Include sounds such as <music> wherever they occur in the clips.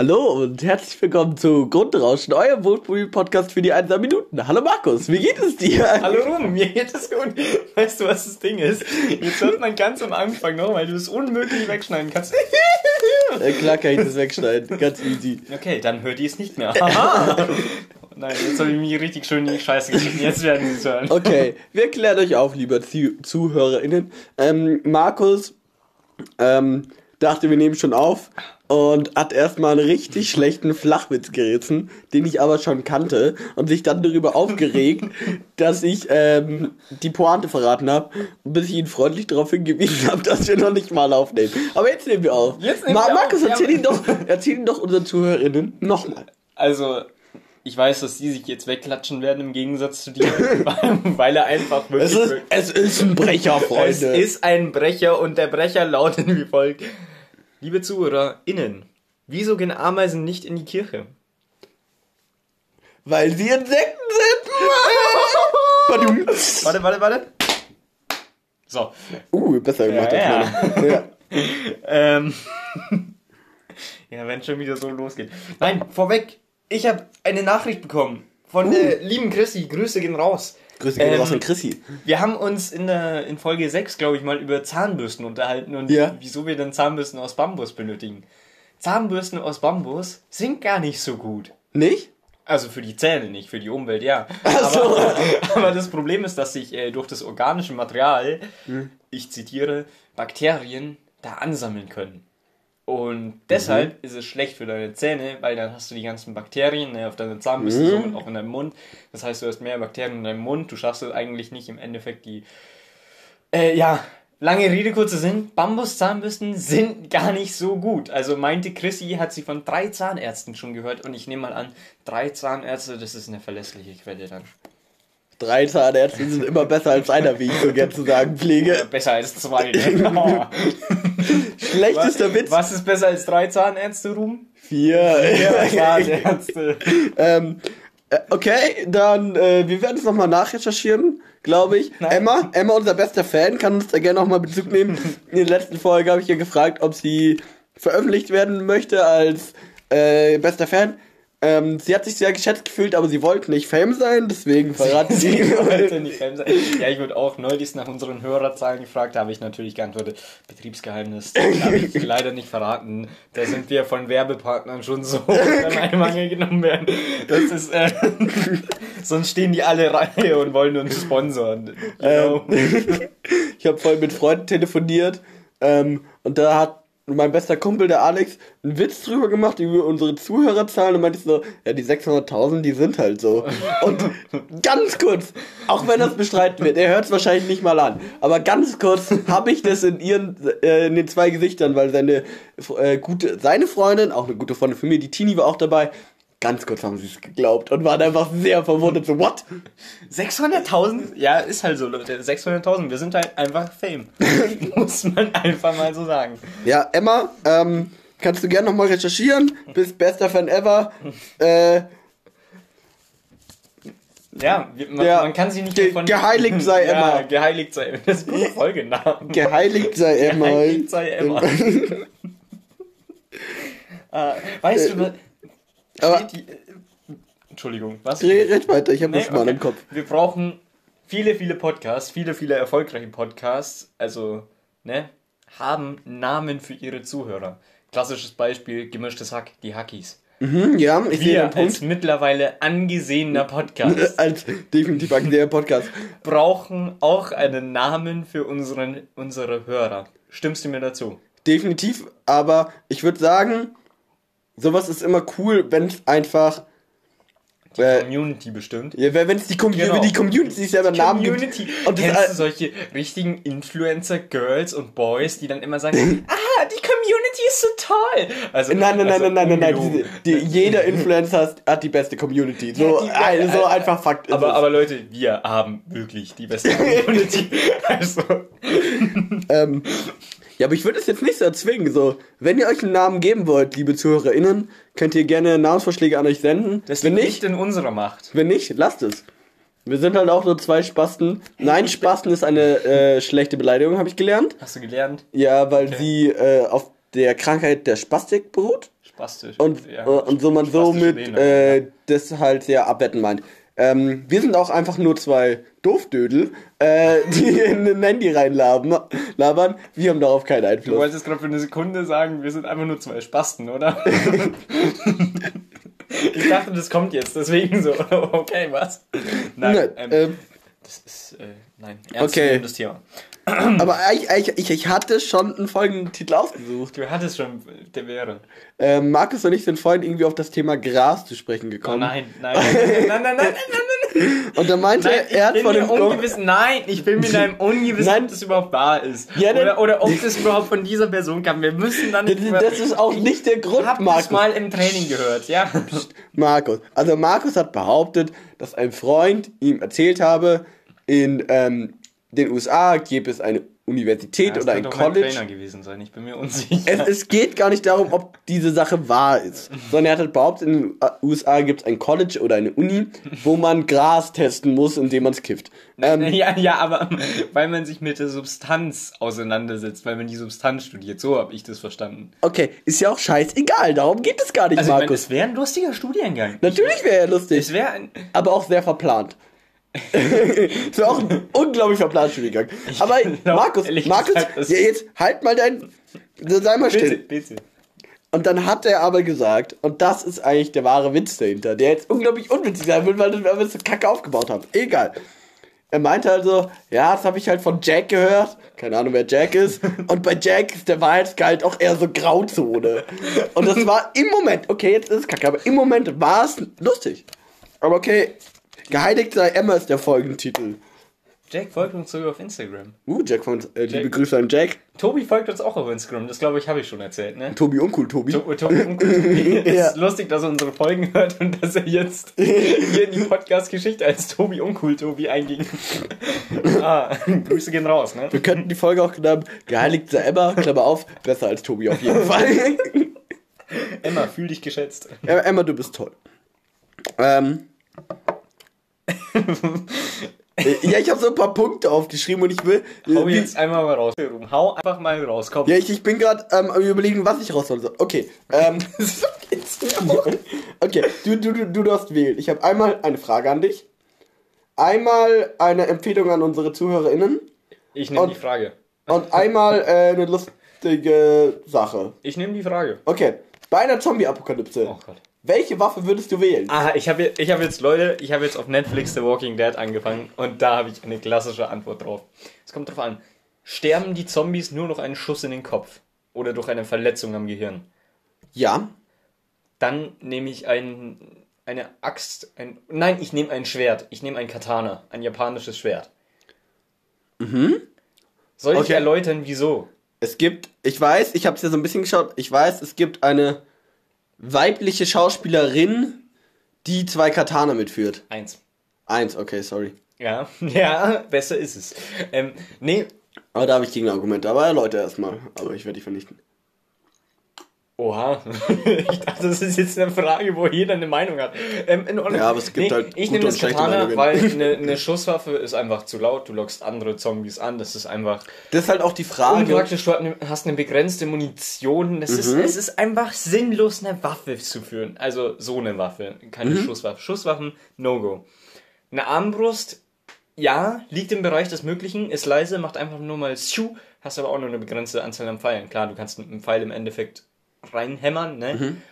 Hallo und herzlich willkommen zu Grundrauschen, euer Wohlfühl-Podcast für die einsamen Minuten. Hallo Markus, wie geht es dir? Hallo Ruben, mir geht es gut. Weißt du, was das Ding ist? Jetzt hört man ganz am Anfang noch, weil du es unmöglich wegschneiden kannst. Ja, <laughs> klar kann ich das wegschneiden, ganz easy. Okay, dann hört ihr es nicht mehr. Aha. Nein, jetzt habe ich mich richtig schön in die Scheiße geschnitten. Jetzt werden sie es hören. Okay, wir klären euch auf, lieber Zu ZuhörerInnen. Ähm, Markus ähm, dachte, wir nehmen schon auf und hat erstmal einen richtig schlechten Flachwitz gerissen, den ich aber schon kannte und sich dann darüber aufgeregt, <laughs> dass ich ähm, die Pointe verraten habe, bis ich ihn freundlich darauf hingewiesen habe, dass wir noch nicht mal aufnehmen. Aber jetzt nehmen wir auf. Jetzt nehmen Ma wir Markus, auf, erzähl ja. ihn doch, erzähl ihn doch unseren ZuhörerInnen nochmal. Also, ich weiß, dass die sich jetzt wegklatschen werden im Gegensatz zu dir, <laughs> weil, er einfach wirklich... Es ist, es ist ein Brecher, Es Freunde. ist ein Brecher und der Brecher lautet wie folgt. Liebe ZuhörerInnen, wieso gehen Ameisen nicht in die Kirche? Weil sie Insekten sind. Warte, warte, warte. So. uh, besser gemacht Ja, meine. Ja. <laughs> Ähm. <laughs> ja, wenn schon wieder so losgeht. Nein, vorweg. Ich habe eine Nachricht bekommen von der lieben Chrissy. Grüße gehen raus. Grüße gehen Ähm, raus an Chrissy. Wir haben uns in, der, in Folge 6, glaube ich, mal über Zahnbürsten unterhalten und Ja. wieso wir denn Zahnbürsten aus Bambus benötigen. Zahnbürsten aus Bambus sind gar nicht so gut. Nicht? Also für die Zähne nicht, für die Umwelt ja. Ach so. Aber, <laughs> aber das Problem ist, dass sich äh, durch das organische Material, Hm. ich zitiere, Bakterien da ansammeln können. Und deshalb Mhm. ist es schlecht für deine Zähne, weil dann hast du die ganzen Bakterien ne, auf deiner Zahnbürste, Mhm. somit auch in deinem Mund. Das heißt, du hast mehr Bakterien in deinem Mund. Du schaffst es eigentlich nicht im Endeffekt die. Äh, ja, lange Rede, kurzer Sinn. Bambus-Zahnbürsten sind gar nicht so gut. Also meinte Chrissy, hat sie von drei Zahnärzten schon gehört. Und ich nehme mal an, drei Zahnärzte, das ist eine verlässliche Quelle dann. Drei Zahnärzte sind immer besser als einer, wie ich so gern zu sagen pflege. Besser als zwei. Ne? <laughs> Schlechtester Witz. Was ist besser als drei Zahnärzte, Ruhm? Vier. <laughs> Zahnärzte. ähm, äh, okay, dann, äh, wir werden es nochmal nachrecherchieren, glaube ich. Nein. Emma, Emma, unser bester Fan, kann uns da gerne nochmal Bezug nehmen. In der letzten Folge habe ich ihr gefragt, ob sie veröffentlicht werden möchte als äh, bester Fan. Ähm, sie hat sich sehr geschätzt gefühlt, aber sie wollte nicht Fame sein, deswegen verraten <laughs> sie. wollte nicht <laughs> Fan sein. Ja, ich wurde auch neulich nach unseren Hörerzahlen gefragt, da habe ich natürlich geantwortet, Betriebsgeheimnis, das habe ich <laughs> leider nicht verraten. Da sind wir von Werbepartnern schon so an einen Mangel genommen werden. Das ist, äh, sonst stehen die alle Reihe und wollen uns sponsoren. You know? ich habe vorhin mit Freunden telefoniert ähm, und da hat mein bester Kumpel, der Alex, einen Witz drüber gemacht über unsere Zuhörerzahlen und meinte so, ja, die 600.000, die sind halt so. Und ganz kurz, auch wenn das bestreiten wird, er hört es wahrscheinlich nicht mal an, aber ganz kurz habe ich das in ihren, äh, in den zwei Gesichtern, weil seine äh, gute, seine Freundin, auch eine gute Freundin von mir, die Tini war auch dabei, ganz kurz haben sie es geglaubt und waren einfach sehr verwundert, so, what? 600.000? Ja, ist halt so, Leute. 600.000. Wir sind halt einfach Fame. <laughs> Muss man einfach mal so sagen. Ja, Emma, ähm, kannst du gerne nochmal recherchieren? Bist bester Fan ever. Äh, Ja, man, Ja, man kann sie nicht ge- von... geheiligt sei <laughs> ja, Emma. geheiligt sei Emma. Das ist ein guter Folgename. geheiligt sei Emma. Geheiligt sei Emma. <laughs> äh, weißt du, wa- Aber- die, äh, Entschuldigung, was? Red weiter, ich habe Nee, mal okay. im Kopf. Wir brauchen viele, viele Podcasts, viele, viele erfolgreiche Podcasts, also, ne, haben Namen für ihre Zuhörer. Klassisches Beispiel, gemischtes Hack, die Hackies. Hm, ja, ich sehe Wir den Punkt. als mittlerweile angesehener Podcast <laughs> Als definitiv der Podcast. brauchen auch einen Namen für unseren, unsere Hörer. Stimmst du mir dazu? Definitiv, aber ich würde sagen, sowas ist immer cool, wenn es einfach. Die Äh, Community bestimmt. ja, wenn es die, Com Genau. die Community selber Namen gibt. Community. Und das, Kennst du äh, solche richtigen Influencer-Girls und Boys, die dann immer sagen, <laughs> ah, die Community ist so toll. Also, Nein, nein, nein, also nein, nein, nein, nein. Diese, die, jeder Influencer hat- die beste Community. So, Ja, die- äh, so einfach Fakt ist Aber, es. aber Leute, wir haben wirklich die beste <laughs> Community. also, Ähm, ja, aber ich würde es jetzt nicht so erzwingen. So, wenn ihr euch einen Namen geben wollt, liebe ZuhörerInnen, könnt ihr gerne Namensvorschläge an euch senden. das wenn liegt nicht, in unserer Macht. wenn nicht, lasst es. Wir sind halt auch nur zwei Spasten. Nein, Spasten ist eine äh, schlechte Beleidigung, habe ich gelernt. Hast du gelernt? Ja, weil sie äh, auf der Krankheit der Spastik beruht. Spastisch. Und, ja. äh, und so man somit äh, das halt sehr abwetten meint. Ähm, wir sind auch einfach nur zwei Doofdödel, äh, <laughs> die in ein Handy reinlabern. Labern. Wir haben darauf keinen Du Einfluss. wolltest gerade für eine Sekunde sagen, wir sind einfach nur zwei Spasten, oder? <laughs> ich dachte, das kommt jetzt, deswegen so. <laughs> Okay, was? Nein, Nein, ähm, ähm, das ist, äh, nein, ernst Okay. das Thema. Aber ich, ich, ich, ich hatte schon einen folgenden Titel ausgesucht. Du hattest schon, der wäre. Ähm, Markus und ich sind vorhin irgendwie auf das Thema Gras zu sprechen Oh gekommen. nein, nein, nein, nein, nein, nein, nein, nein. Und da meinte Nein, er, er hat ich von dem mir Kom- ungewiss, nein, ich bin mir in einem ungewiss, Nein. ob das überhaupt wahr ist. Ja, oder, oder ob das überhaupt von dieser Person kam. Wir müssen dann nicht Das, das ist auch nicht der Grund, Ich hab das Markus. mal im Training gehört, ja. Markus. Also Markus hat behauptet, dass ein Freund ihm erzählt habe, in ähm, den USA gäbe es eine Universität Das oder ein mein College. Trainer gewesen sein, ich bin mir unsicher. Es, es geht gar nicht darum, ob diese Sache wahr ist, sondern er hat halt behauptet, in den USA gibt es ein College oder eine Uni, wo man Gras testen muss, indem man es kifft. Ähm, ja, ja, aber weil man sich mit der Substanz auseinandersetzt, weil man die Substanz studiert, so habe ich das verstanden. okay, ist ja auch scheißegal, darum geht es gar nicht, Also, ich meine, Markus. es wäre ein lustiger Studiengang. Natürlich wäre er lustig, Es wäre ein. aber auch sehr verplant. Es wäre auch ein unglaublich verplanter Studiengang. Aber glaub, Markus, Markus, gesagt, das- ja, jetzt halt mal dein. Sei mal Bitte, still. bitte. Und dann hat er aber gesagt, und das ist eigentlich der wahre Witz dahinter, der jetzt unglaublich unwitzig sein wird, weil wir so kacke aufgebaut haben. Egal. Er meinte also, ja, das habe ich halt von Jack gehört. Keine Ahnung, wer Jack ist. <laughs> Und bei Jack ist der Wahrheitsgehalt auch eher so Grauzone. Und das war im Moment, okay, jetzt ist es kacke, aber im Moment war es lustig. Aber okay, geheiligt sei Emma ist der Folgentitel. Jack folgt uns sogar auf Instagram. Uh, Jack von, äh, liebe Jack. Grüße an Jack. Tobi folgt uns auch auf Instagram, das glaube ich, habe ich schon erzählt, ne? Tobi uncool, Tobi. To- Tobi und Tobi. <laughs> Ja. ist lustig, dass er unsere Folgen hört und dass er jetzt <laughs> hier in die Podcast-Geschichte als Tobi Uncool Tobi einging. <laughs> ah, Grüße gehen raus, ne? Wir könnten die Folge auch genannt Geheiligt sei Emma, Klammer auf, besser als Tobi auf jeden Fall. Emma, fühl dich geschätzt. Emma, du bist toll. Ähm. Äh, ja, ich habe so ein paar Punkte aufgeschrieben und ich will. äh, Hau wie- jetzt einmal mal raus. Hau einfach mal raus, komm. ja, ich, ich bin gerade ähm, am überlegen, was ich raus soll. Okay. Ähm, <laughs> <laughs> okay, du, du, du, du darfst wählen. Ich habe einmal eine Frage an dich. Einmal eine Empfehlung an unsere ZuhörerInnen. Ich nehme die Frage. Und einmal äh, eine lustige Sache. Ich nehme die Frage. Okay. Bei einer Zombie-Apokalypse. Oh Gott. Welche Waffe würdest du wählen? Ah, ich habe ich hab jetzt, Leute, ich habe jetzt auf Netflix The Walking Dead angefangen und da habe ich eine klassische Antwort drauf. Es kommt drauf an. Sterben die Zombies nur durch einen Schuss in den Kopf oder durch eine Verletzung am Gehirn? Ja. Dann nehme ich ein, eine Axt. Ein, nein, ich nehme ein Schwert. Ich nehme ein Katana. Ein japanisches Schwert. Mhm. Soll ich Okay. erläutern, wieso? Es gibt, ich weiß, ich habe es ja so ein bisschen geschaut, ich weiß, es gibt eine weibliche Schauspielerin, die zwei Katana mitführt. Eins. Eins, okay, sorry. Ja, <laughs> ja, besser ist es. Ähm, nee, Aber da habe ich Gegenargumente, aber Leute erstmal. Aber ich werde die vernichten. Oha, <laughs> ich dachte, das ist jetzt eine Frage, wo jeder eine Meinung hat. Ähm. Ja, aber es gibt halt Ich nehme das Katana, weil <laughs> eine, eine Schusswaffe ist einfach zu laut. Du lockst andere Zombies an. Das ist einfach Das ist halt auch die Frage. unpraktisch. Du hast eine- hast eine begrenzte Munition. Das Mhm. ist, es ist einfach sinnlos, eine Waffe zu führen. Also so eine Waffe, keine Mhm. Schusswaffe. Schusswaffen, No-Go. Eine Armbrust, ja, liegt im Bereich des Möglichen, ist leise, macht einfach nur mal Schuh, hast aber auch nur eine begrenzte Anzahl an Pfeilen. Klar, du kannst mit einem Pfeil im Endeffekt reinhämmern, ne? Mhm.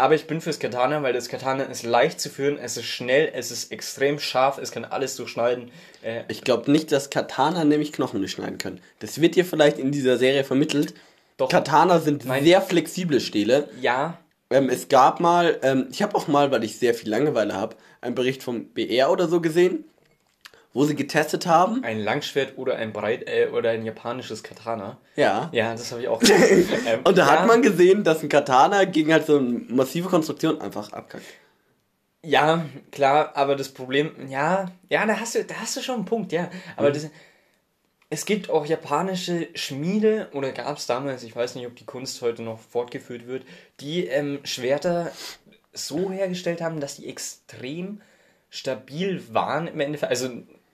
Aber ich bin fürs Katana, weil das Katana ist leicht zu führen, es ist schnell, es ist extrem scharf, es kann alles durchschneiden. Äh, Ich glaube nicht, dass Katana nämlich Knochen durchschneiden können. Das wird dir vielleicht in dieser Serie vermittelt. Doch. Katana sind Mein- sehr flexible Stähle. ja, Ähm, es gab mal, ähm, ich habe auch mal, weil ich sehr viel Langeweile habe, einen Bericht vom BR oder so gesehen, wo sie getestet haben. ein Langschwert oder ein Breit äh, oder ein japanisches Katana. Ja. Ja, das habe ich auch. <laughs> ähm, Und da ja, hat man gesehen, dass ein Katana gegen halt so eine massive Konstruktion einfach abkackt. Ja, klar, aber das Problem, ja, ja, da hast du, da hast du schon einen Punkt, ja. Mhm. Aber das, es gibt auch japanische Schmiede, oder gab es damals, ich weiß nicht, ob die Kunst heute noch fortgeführt wird, die ähm, Schwerter so hergestellt haben, dass die extrem stabil waren im Endeffekt. Also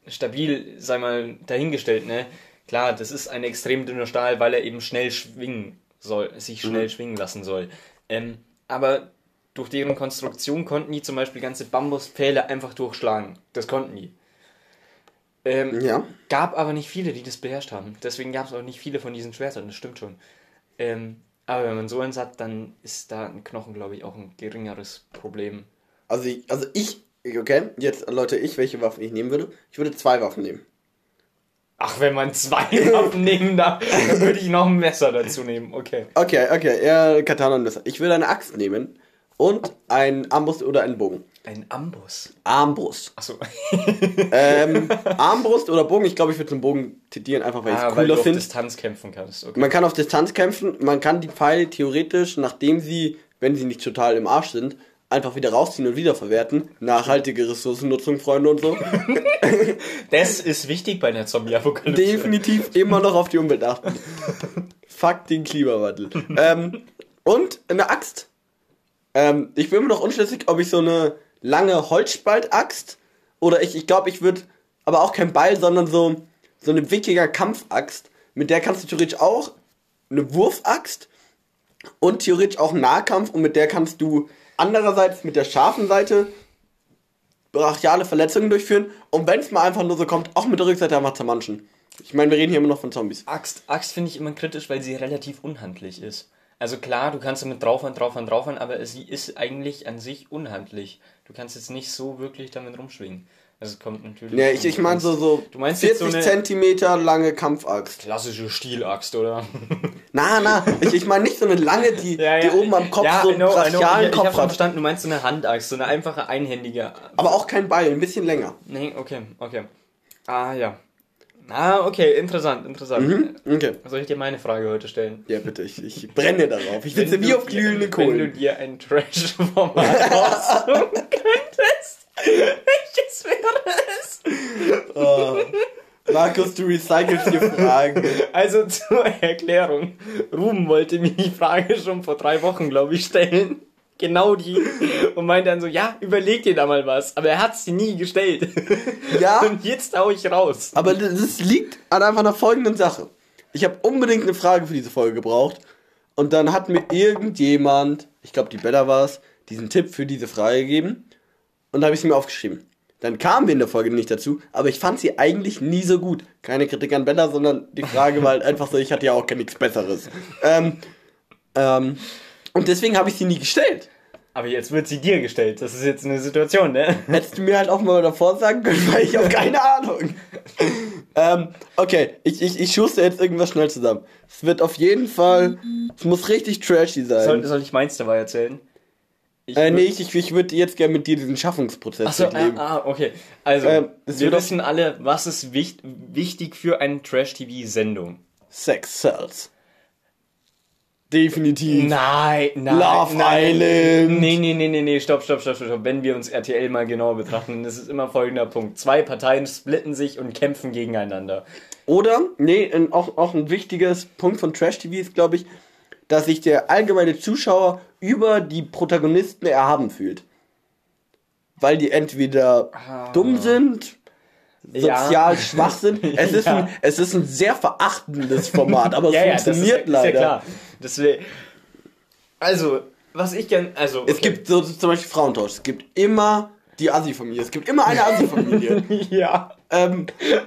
stabil, sei mal, dahingestellt, ne? Klar, das ist ein extrem dünner Stahl, weil er eben schnell schwingen soll, sich schnell schwingen lassen soll. Ähm, aber durch deren Konstruktion konnten die zum Beispiel ganze Bambuspfähle einfach durchschlagen. Das konnten die. Ähm, Ja. Gab aber nicht viele, die das beherrscht haben. Deswegen gab es auch nicht viele von diesen Schwertern, das stimmt schon. Ähm, aber wenn man so eins hat, dann ist da ein Knochen, glaube ich, auch ein geringeres Problem. Also ich, also ich, okay, jetzt Leute, ich, welche Waffen ich nehmen würde? Ich würde zwei Waffen nehmen. Ach, wenn man zwei <laughs> Waffen nehmen darf, dann würde ich noch ein Messer dazu nehmen. Okay. Okay, okay, eher Katana und Messer. Ich würde eine Axt nehmen und ein Armbrust oder einen Bogen. Ein Amboss. Armbrust. Achso. <laughs> Ähm, Armbrust oder Bogen, ich glaube, ich würde zum Bogen tendieren, einfach weil ich es Ah, weil du cooler auf finde. Distanz kämpfen kannst. Okay. Man kann auf Distanz kämpfen, man kann die Pfeile theoretisch, nachdem sie, wenn sie nicht total im Arsch sind, einfach wieder rausziehen und wiederverwerten. Nachhaltige Ressourcennutzung, Freunde und so. <laughs> Das ist wichtig bei einer Zombie-Apokalypse. Definitiv immer noch auf die Umwelt achten. Fuck den Klimawandel. ähm, und eine Axt. Ähm, ich bin immer noch unschlüssig, ob ich so eine lange Holzspaltaxt oder ich, ich glaube, ich würde, aber auch kein Beil, sondern so, so eine Kampfaxt. Mit der kannst du theoretisch auch eine Wurfaxt und theoretisch auch Nahkampf und mit der kannst du andererseits mit der scharfen Seite brachiale Verletzungen durchführen und wenn es mal einfach nur so kommt, auch mit der Rückseite einfach zermanschen. Ich meine, wir reden hier immer noch von Zombies. Axt, Axt finde ich immer kritisch, weil sie relativ unhandlich ist. Also klar, du kannst damit draufhauen, draufhauen, draufhauen, aber sie ist eigentlich an sich unhandlich. Du kannst jetzt nicht so wirklich damit rumschwingen. Also es kommt natürlich... Ja, ich, ich meine so, so Du meinst jetzt 40 so Zentimeter lange Kampfaxt. Klassische Stielaxt, oder? <laughs> Na, na, ich, ich meine nicht so eine lange, die, die oben am Kopf so einen know, I know. brachialen Ich, ich Kopf habe schon hat. verstanden, du meinst so eine Handaxt, so eine einfache einhändige... Aber auch kein Beil, ein bisschen länger. Nee, okay, okay. Ah, ja. Ah, okay, interessant, interessant. Mhm, okay. Soll ich dir meine Frage heute stellen? Ja, bitte, ich, ich brenne darauf. Ich sitze wie auf dir- glühenden <laughs> Wenn du dir ein Trash-Format <laughs> aussuchen könntest, welches wäre es? Oh. Markus, du recycelst hier Fragen. Also zur Erklärung. Ruben wollte mir die Frage schon vor drei Wochen, glaube ich, stellen. Genau die. Und meinte dann so, ja, überleg dir da mal was. Aber er hat sie nie gestellt. Ja, <laughs> Und jetzt hau ich raus. aber das liegt an einfach einer folgenden Sache. Ich habe unbedingt eine Frage für diese Folge gebraucht. Und dann hat mir irgendjemand, ich glaube die Bella war es, diesen Tipp für diese Frage gegeben. Und da habe ich sie mir aufgeschrieben. Dann kamen wir in der Folge nicht dazu, aber ich fand sie eigentlich nie so gut. Keine Kritik an Bella, sondern die Frage war halt <laughs> einfach so, ich hatte ja auch gar nichts Besseres. Ähm, ähm, und deswegen habe ich sie nie gestellt. Aber jetzt wird sie dir gestellt. Das ist jetzt eine Situation, ne? Hättest du mir halt auch mal davor sagen können, weil ich habe keine <laughs> Ahnung. ähm, okay, ich, ich, ich schuster jetzt irgendwas schnell zusammen. Es wird auf jeden Fall, es muss richtig trashy sein. Soll, soll ich meins dabei erzählen? Ich äh, nee, ich, ich, ich würde jetzt gerne mit dir diesen Schaffungsprozess Achso, ah, durchleben. ah, okay. Also, Ähm, wir wissen alle, was ist wicht, wichtig für eine Trash-TV-Sendung. Sex Cells. Definitiv. Nein, nein. Love nein. Island. Nee, nee, nee, nee, nee, stopp, stopp, stopp, stopp, stopp. Wenn wir uns RTL mal genauer betrachten, das ist immer folgender Punkt. Zwei Parteien splitten sich und kämpfen gegeneinander. Oder, nee, auch, auch ein wichtiges Punkt von Trash TV ist, glaube ich, dass sich der allgemeine Zuschauer über die Protagonisten erhaben fühlt. Weil die entweder dumm sind, Ja. sozial schwach sind. <laughs> Es ist, Ja. ein, es ist ein sehr verachtendes Format, aber es funktioniert ist, ja- leider. Ist ja klar. Deswegen, also, was ich gern, also, okay. Es gibt so zum Beispiel Frauentausch. Es gibt immer die Assi-Familie. Es gibt immer eine Assi-Familie. <laughs> ja. ähm,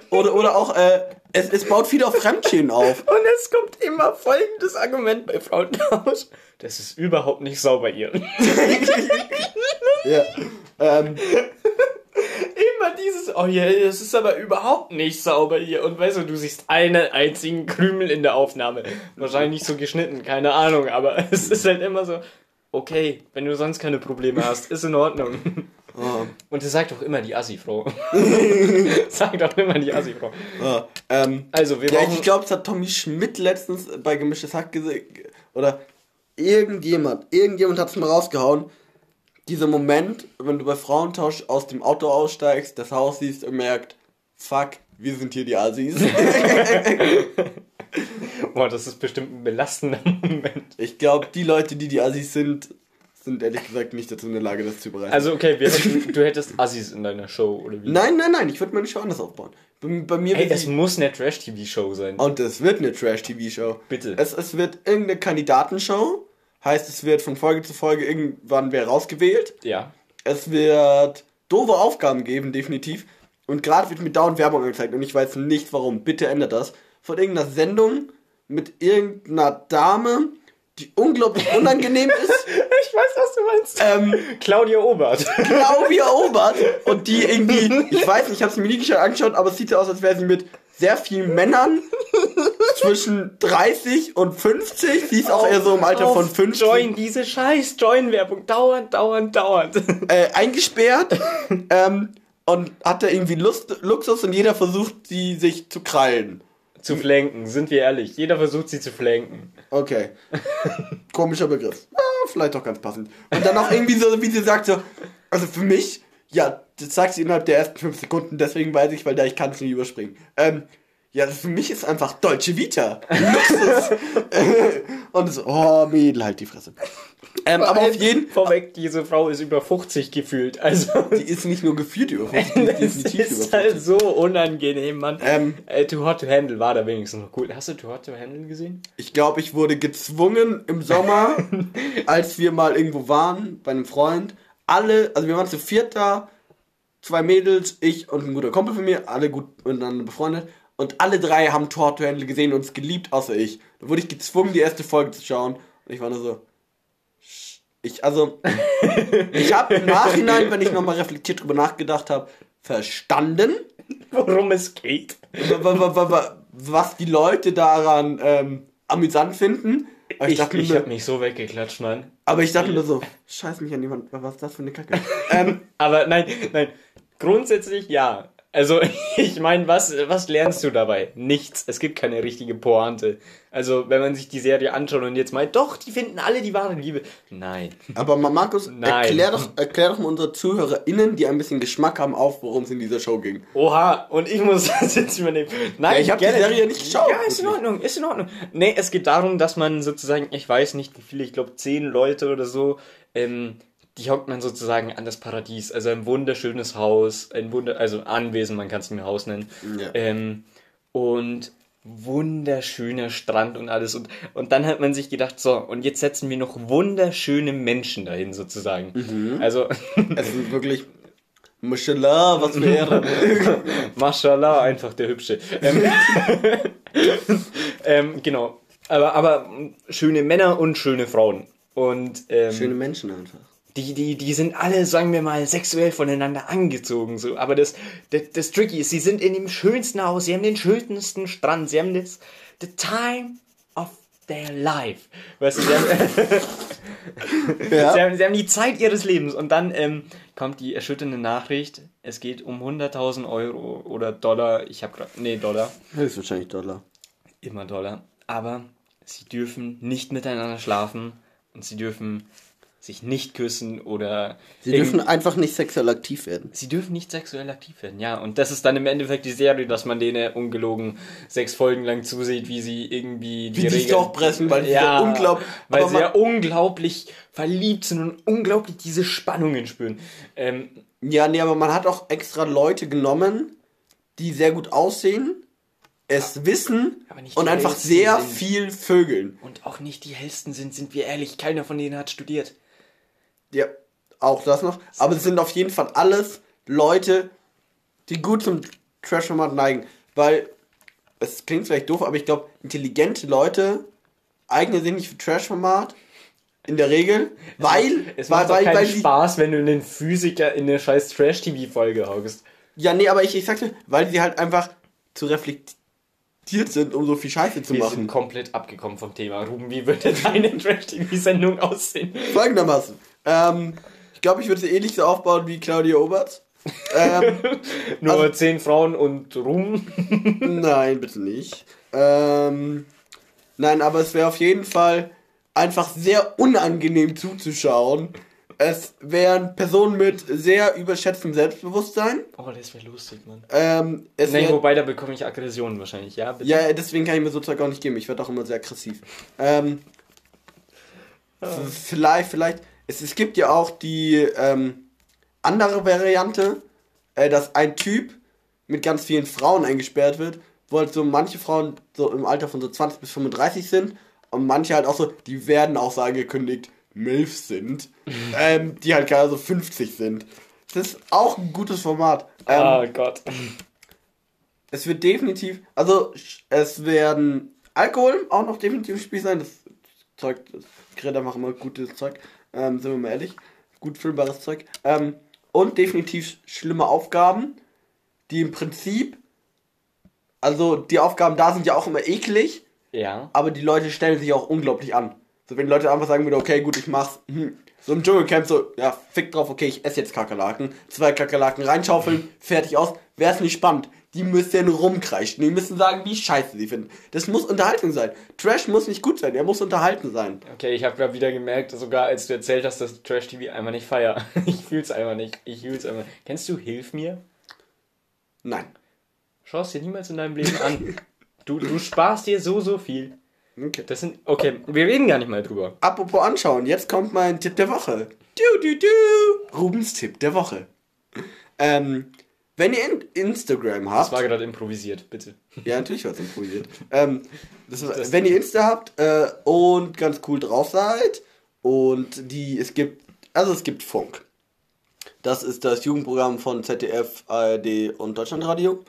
oder, oder auch, äh, es, es baut viel auf Fremdschäden auf. Und es kommt immer folgendes Argument bei Frauentausch. Das ist überhaupt nicht sauber hier. <laughs> Ja. Ähm, Immer dieses, oh ja, das ist aber überhaupt nicht sauber hier. Und weißt du, du siehst einen einzigen Krümel in der Aufnahme. Wahrscheinlich nicht so geschnitten, keine Ahnung, aber <laughs> es ist halt immer so, okay, wenn du sonst keine Probleme hast, ist in Ordnung. Oh, Und das sagt doch immer die Assi-Frau. <laughs> sagt doch immer die Assi-Frau. oh, ähm, Also, wir ja, brauchen... ich glaube, es hat Tommy Schmidt letztens bei Gemischtes Hack gesehen. Oder irgendjemand, irgendjemand hat es mal rausgehauen. Dieser Moment, wenn du bei Frauentausch aus dem Auto aussteigst, das Haus siehst und merkt, fuck, wir sind hier die Assis. <laughs> Boah, das ist bestimmt ein belastender Moment. ich glaube, die Leute, die die Assis sind, sind ehrlich gesagt nicht dazu in der Lage, das zu bereiten. Also, okay, hätten, du hättest Assis in deiner Show, oder wie? nein, nein, nein, ich würde meine Show anders aufbauen. Bei, bei mir Ey, es die- muss eine Trash-TV-Show sein. Und es wird eine Trash-TV-Show. Bitte. Es, es wird irgendeine Kandidatenshow. Heißt, es wird von Folge zu Folge irgendwann wer rausgewählt. Ja. Es wird doofe Aufgaben geben, definitiv. Und gerade wird mir dauernd Werbung angezeigt und ich weiß nicht warum. Bitte ändert das. Von irgendeiner Sendung mit irgendeiner Dame, die unglaublich unangenehm ist. <laughs> Ich weiß, was du meinst. Ähm, Claudia Obert. Claudia <laughs> Obert und die irgendwie, ich weiß nicht, ich habe sie mir nie angeschaut, aber es sieht so aus, als wäre sie mit sehr vielen Männern <laughs> zwischen 30 und 50. Sie ist auch eher so im Alter von 50 Join diese scheiß Join-Werbung. Dauernd, dauernd, dauernd. äh, eingesperrt ähm, und hat da irgendwie Lust, Luxus und jeder versucht, sie sich zu krallen. zu flanken, sind wir ehrlich. Jeder versucht sie zu flanken. Okay. <laughs> Komischer Begriff. Ja, vielleicht doch ganz passend. Und dann auch irgendwie so, wie sie sagt, so, also für mich, ja, das sagt sie innerhalb der ersten fünf Sekunden, deswegen weiß ich, weil da ich kann es nicht überspringen. Ähm, ja, für mich ist einfach Deutsche Vita. <laughs> Luxus. <laughs> Und so, oh, Mädel, halt die Fresse. Ähm, aber auf jeden Fall, Vorweg, diese Frau ist über 50 gefühlt. Also, die ist nicht nur gefühlt über 50, die ist <laughs> definitiv über ist 50. halt so unangenehm, Mann. Ähm, äh, Too Hot to Handle war da wenigstens noch cool. Hast du Too Hot to Handle gesehen? Ich glaube, ich wurde gezwungen im Sommer, <laughs> als wir mal irgendwo waren, bei einem Freund. Alle, also wir waren zu viert da, zwei Mädels, ich und ein guter Kumpel von mir, alle gut miteinander befreundet. Und alle drei haben Tor to Handle gesehen und es geliebt, außer ich. Da wurde ich gezwungen, die erste Folge zu schauen. Und ich war nur so. Ich, also, <laughs> ich habe im Nachhinein, wenn ich nochmal reflektiert drüber nachgedacht habe, verstanden, Worum es geht. wa- wa- wa- wa- was die Leute daran ähm, amüsant finden. Aber Ich, ich, mir, hab mich so weggeklatscht, Mann. aber ich dachte mir so, <laughs> scheiß mich an Wand, was ist das für eine Kacke? ähm, Aber nein, nein. Grundsätzlich ja. Also, <laughs> ich meine, was, was lernst du dabei? Nichts. Es gibt keine richtige Pointe. Also, wenn man sich die Serie anschaut und jetzt meint, doch, die finden alle die wahre Liebe. Nein. aber Ma- Markus, <laughs> Nein. erklär doch, erklär doch mal unsere ZuhörerInnen, die ein bisschen Geschmack haben, auf, worum es in dieser Show ging. Oha, und ich muss <laughs> das jetzt übernehmen. Nein, Ja, ich hab die. Serie nicht geschaut, Ja, ist in. Ordnung, ist in Ordnung. Nee, es geht darum, dass man sozusagen, ich weiß nicht wie viele, ich glaube zehn Leute oder so, ähm, die hockt man sozusagen an das Paradies. Also ein wunderschönes Haus, ein Wunder, also Anwesen, man kann es nicht mehr Haus nennen. Ja. Ähm, und wunderschöner Strand und alles. Und, und dann hat man sich gedacht, so, und jetzt setzen wir noch wunderschöne Menschen dahin sozusagen. Mhm. Also, Es ist wirklich, Mashallah, was wäre. <laughs> Mashallah, einfach der Hübsche. Ähm, <laughs> ähm, genau. Aber, aber schöne Männer und schöne Frauen. Und ähm, Schöne Menschen einfach. Die, die, die sind alle, sagen wir mal, sexuell voneinander angezogen. So. Aber das, das, das Tricky ist, sie sind in dem schönsten Haus, sie haben den schönsten Strand, sie haben das the time of their life. Weißt du, sie haben, <laughs> Ja. Sie haben, sie haben die Zeit ihres Lebens und dann ähm, kommt die erschütternde Nachricht, es geht um 100.000 Euro oder Dollar, ich habe gerade, nee, Dollar, Höchstwahrscheinlich Dollar. immer Dollar, aber sie dürfen nicht miteinander schlafen und sie dürfen sich nicht küssen oder Sie dürfen einfach nicht sexuell aktiv werden. Sie dürfen nicht sexuell aktiv werden, ja. Und das ist dann im Endeffekt die Serie, dass man denen ungelogen sechs Folgen lang zusieht, wie sie irgendwie die Wie die sich doch pressen, weil sie so unglaub- weil sie ja unglaublich verliebt sind und unglaublich diese Spannungen spüren. Ähm, Ja, nee, aber man hat auch extra Leute genommen, die sehr gut aussehen, es wissen und die einfach sehr sind. viel vögeln. und auch nicht die hellsten sind, sind wir ehrlich. Keiner von denen hat studiert. Ja, auch das noch. Aber es sind auf jeden Fall alles Leute, die gut zum Trash-Format neigen. Weil, es klingt vielleicht doof, aber ich glaube, intelligente Leute eignen sich nicht für Trash-Format. In der Regel. Weil, Es weil, macht doch weil, keinen weil Spaß, wenn du einen Physiker in eine scheiß Trash-TV-Folge hockst. Ja, nee, aber ich, ich sagte, weil sie halt einfach zu reflektiert sind, um so viel Scheiße zu Wir machen. sind komplett abgekommen vom Thema. Ruben, wie würde deine <laughs> Trash-TV-Sendung aussehen? Folgendermaßen. Ähm, ich glaube, ich würde sie ähnlich so aufbauen wie Claudia Oberts. ähm, <laughs> Nur Also- zehn Frauen und Ruhm. <laughs> nein, bitte nicht. Ähm, nein, aber es wäre auf jeden Fall einfach sehr unangenehm zuzuschauen. Es wären Personen mit sehr überschätztem Selbstbewusstsein. Oh, das wäre lustig, Mann. Ähm, es Nee, wär, wobei, da bekomme ich Aggressionen wahrscheinlich, ja? Bitte? ja, deswegen kann ich mir so Zeug auch nicht geben. Ich werde auch immer sehr aggressiv. Ähm, v- vielleicht, vielleicht. es, es gibt ja auch die ähm, andere Variante, äh, dass ein Typ mit ganz vielen Frauen eingesperrt wird, wo halt so manche Frauen so im Alter von so 20 bis 35 sind und manche halt auch so, die werden auch so angekündigt, MILFs sind, ähm, die halt gerade so 50 sind. Das ist auch ein gutes Format. Ähm, oh Gott. Es wird definitiv, also es werden Alkohol auch noch definitiv im Spiel sein. Das Zeug, das Greta macht immer gutes Zeug, ähm, sind wir mal ehrlich. Gut filmbares Zeug. Ähm, und definitiv schlimme Aufgaben, die im Prinzip, also die Aufgaben da sind ja auch immer eklig, Ja. aber die Leute stellen sich auch unglaublich an. So, wenn Leute einfach sagen würden, okay, gut, ich mach's. Hm. So im Dschungelcamp so, ja, fick drauf, okay, ich esse jetzt Kakerlaken. Zwei Kakerlaken reinschaufeln, <laughs> fertig aus. Wäre es nicht spannend. Die müssen rumkreischen. Die müssen sagen, wie scheiße sie finden. Das muss Unterhaltung sein. Trash muss nicht gut sein, er muss unterhalten sein. Okay, ich habe gerade wieder gemerkt, sogar als du erzählt hast, dass Trash TV einfach nicht feier. <laughs> Ich fühl's einfach nicht. Ich fühl's einfach. Kennst du Hilf mir? Nein. Schau es dir niemals in deinem Leben an. Du, du sparst dir so, so viel. Okay. Das sind. Okay, wir reden gar nicht mal drüber. Apropos anschauen, jetzt kommt mein Tipp der Woche. Du, du, du. Rubens Tipp der Woche. Ähm, wenn ihr in Instagram habt. Das war gerade improvisiert, bitte. Ja, natürlich war es improvisiert. ähm, das, wenn ihr Insta habt äh, und ganz cool drauf seid und die, es gibt, also es gibt Funk. Das ist das Jugendprogramm von ZDF, ARD und Deutschlandradio.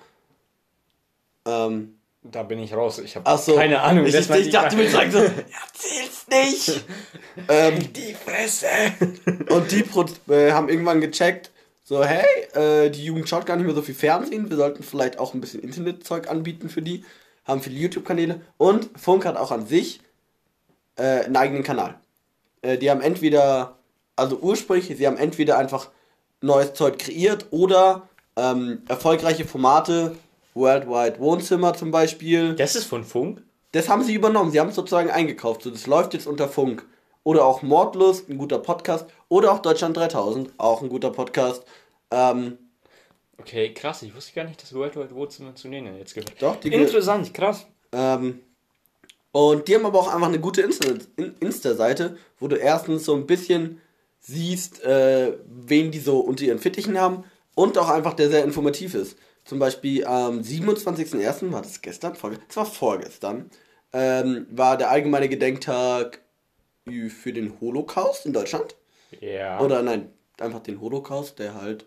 Ähm, Da bin ich raus. Ich habe so. keine Ahnung. Ich, ich, ich dachte, du sagen so, <laughs> erzähl's nicht. <laughs> ähm, Die Fresse! und die Pro äh, haben irgendwann gecheckt, so, hey, äh, die Jugend schaut gar nicht mehr so viel Fernsehen, wir sollten vielleicht auch ein bisschen Internetzeug anbieten für die, haben viele YouTube-Kanäle und Funk hat auch an sich äh, einen eigenen Kanal. Äh, die haben entweder, also ursprünglich, sie haben entweder einfach neues Zeug kreiert oder ähm, erfolgreiche Formate, Worldwide Wohnzimmer zum Beispiel. Das ist von Funk? Das haben sie übernommen, sie haben es sozusagen eingekauft. So, das läuft jetzt unter Funk. Oder auch Mordlust, ein guter Podcast. Oder auch Deutschland 3000, auch ein guter Podcast. Ähm, Okay, krass. Ich wusste gar nicht, dass World Wide Wohnzimmer zu denen jetzt gehört. Doch, die- Interessant, krass. ähm, und die haben aber auch einfach eine gute Insta- In- Insta-Seite, wo du erstens so ein bisschen siehst, äh, wen die so unter ihren Fittichen haben und auch einfach der sehr informativ ist. Zum Beispiel am 27.01. war das gestern? Vorge das war vorgestern. Ähm, war der allgemeine Gedenktag für den Holocaust in Deutschland. Ja. Oder nein, einfach den Holocaust, der halt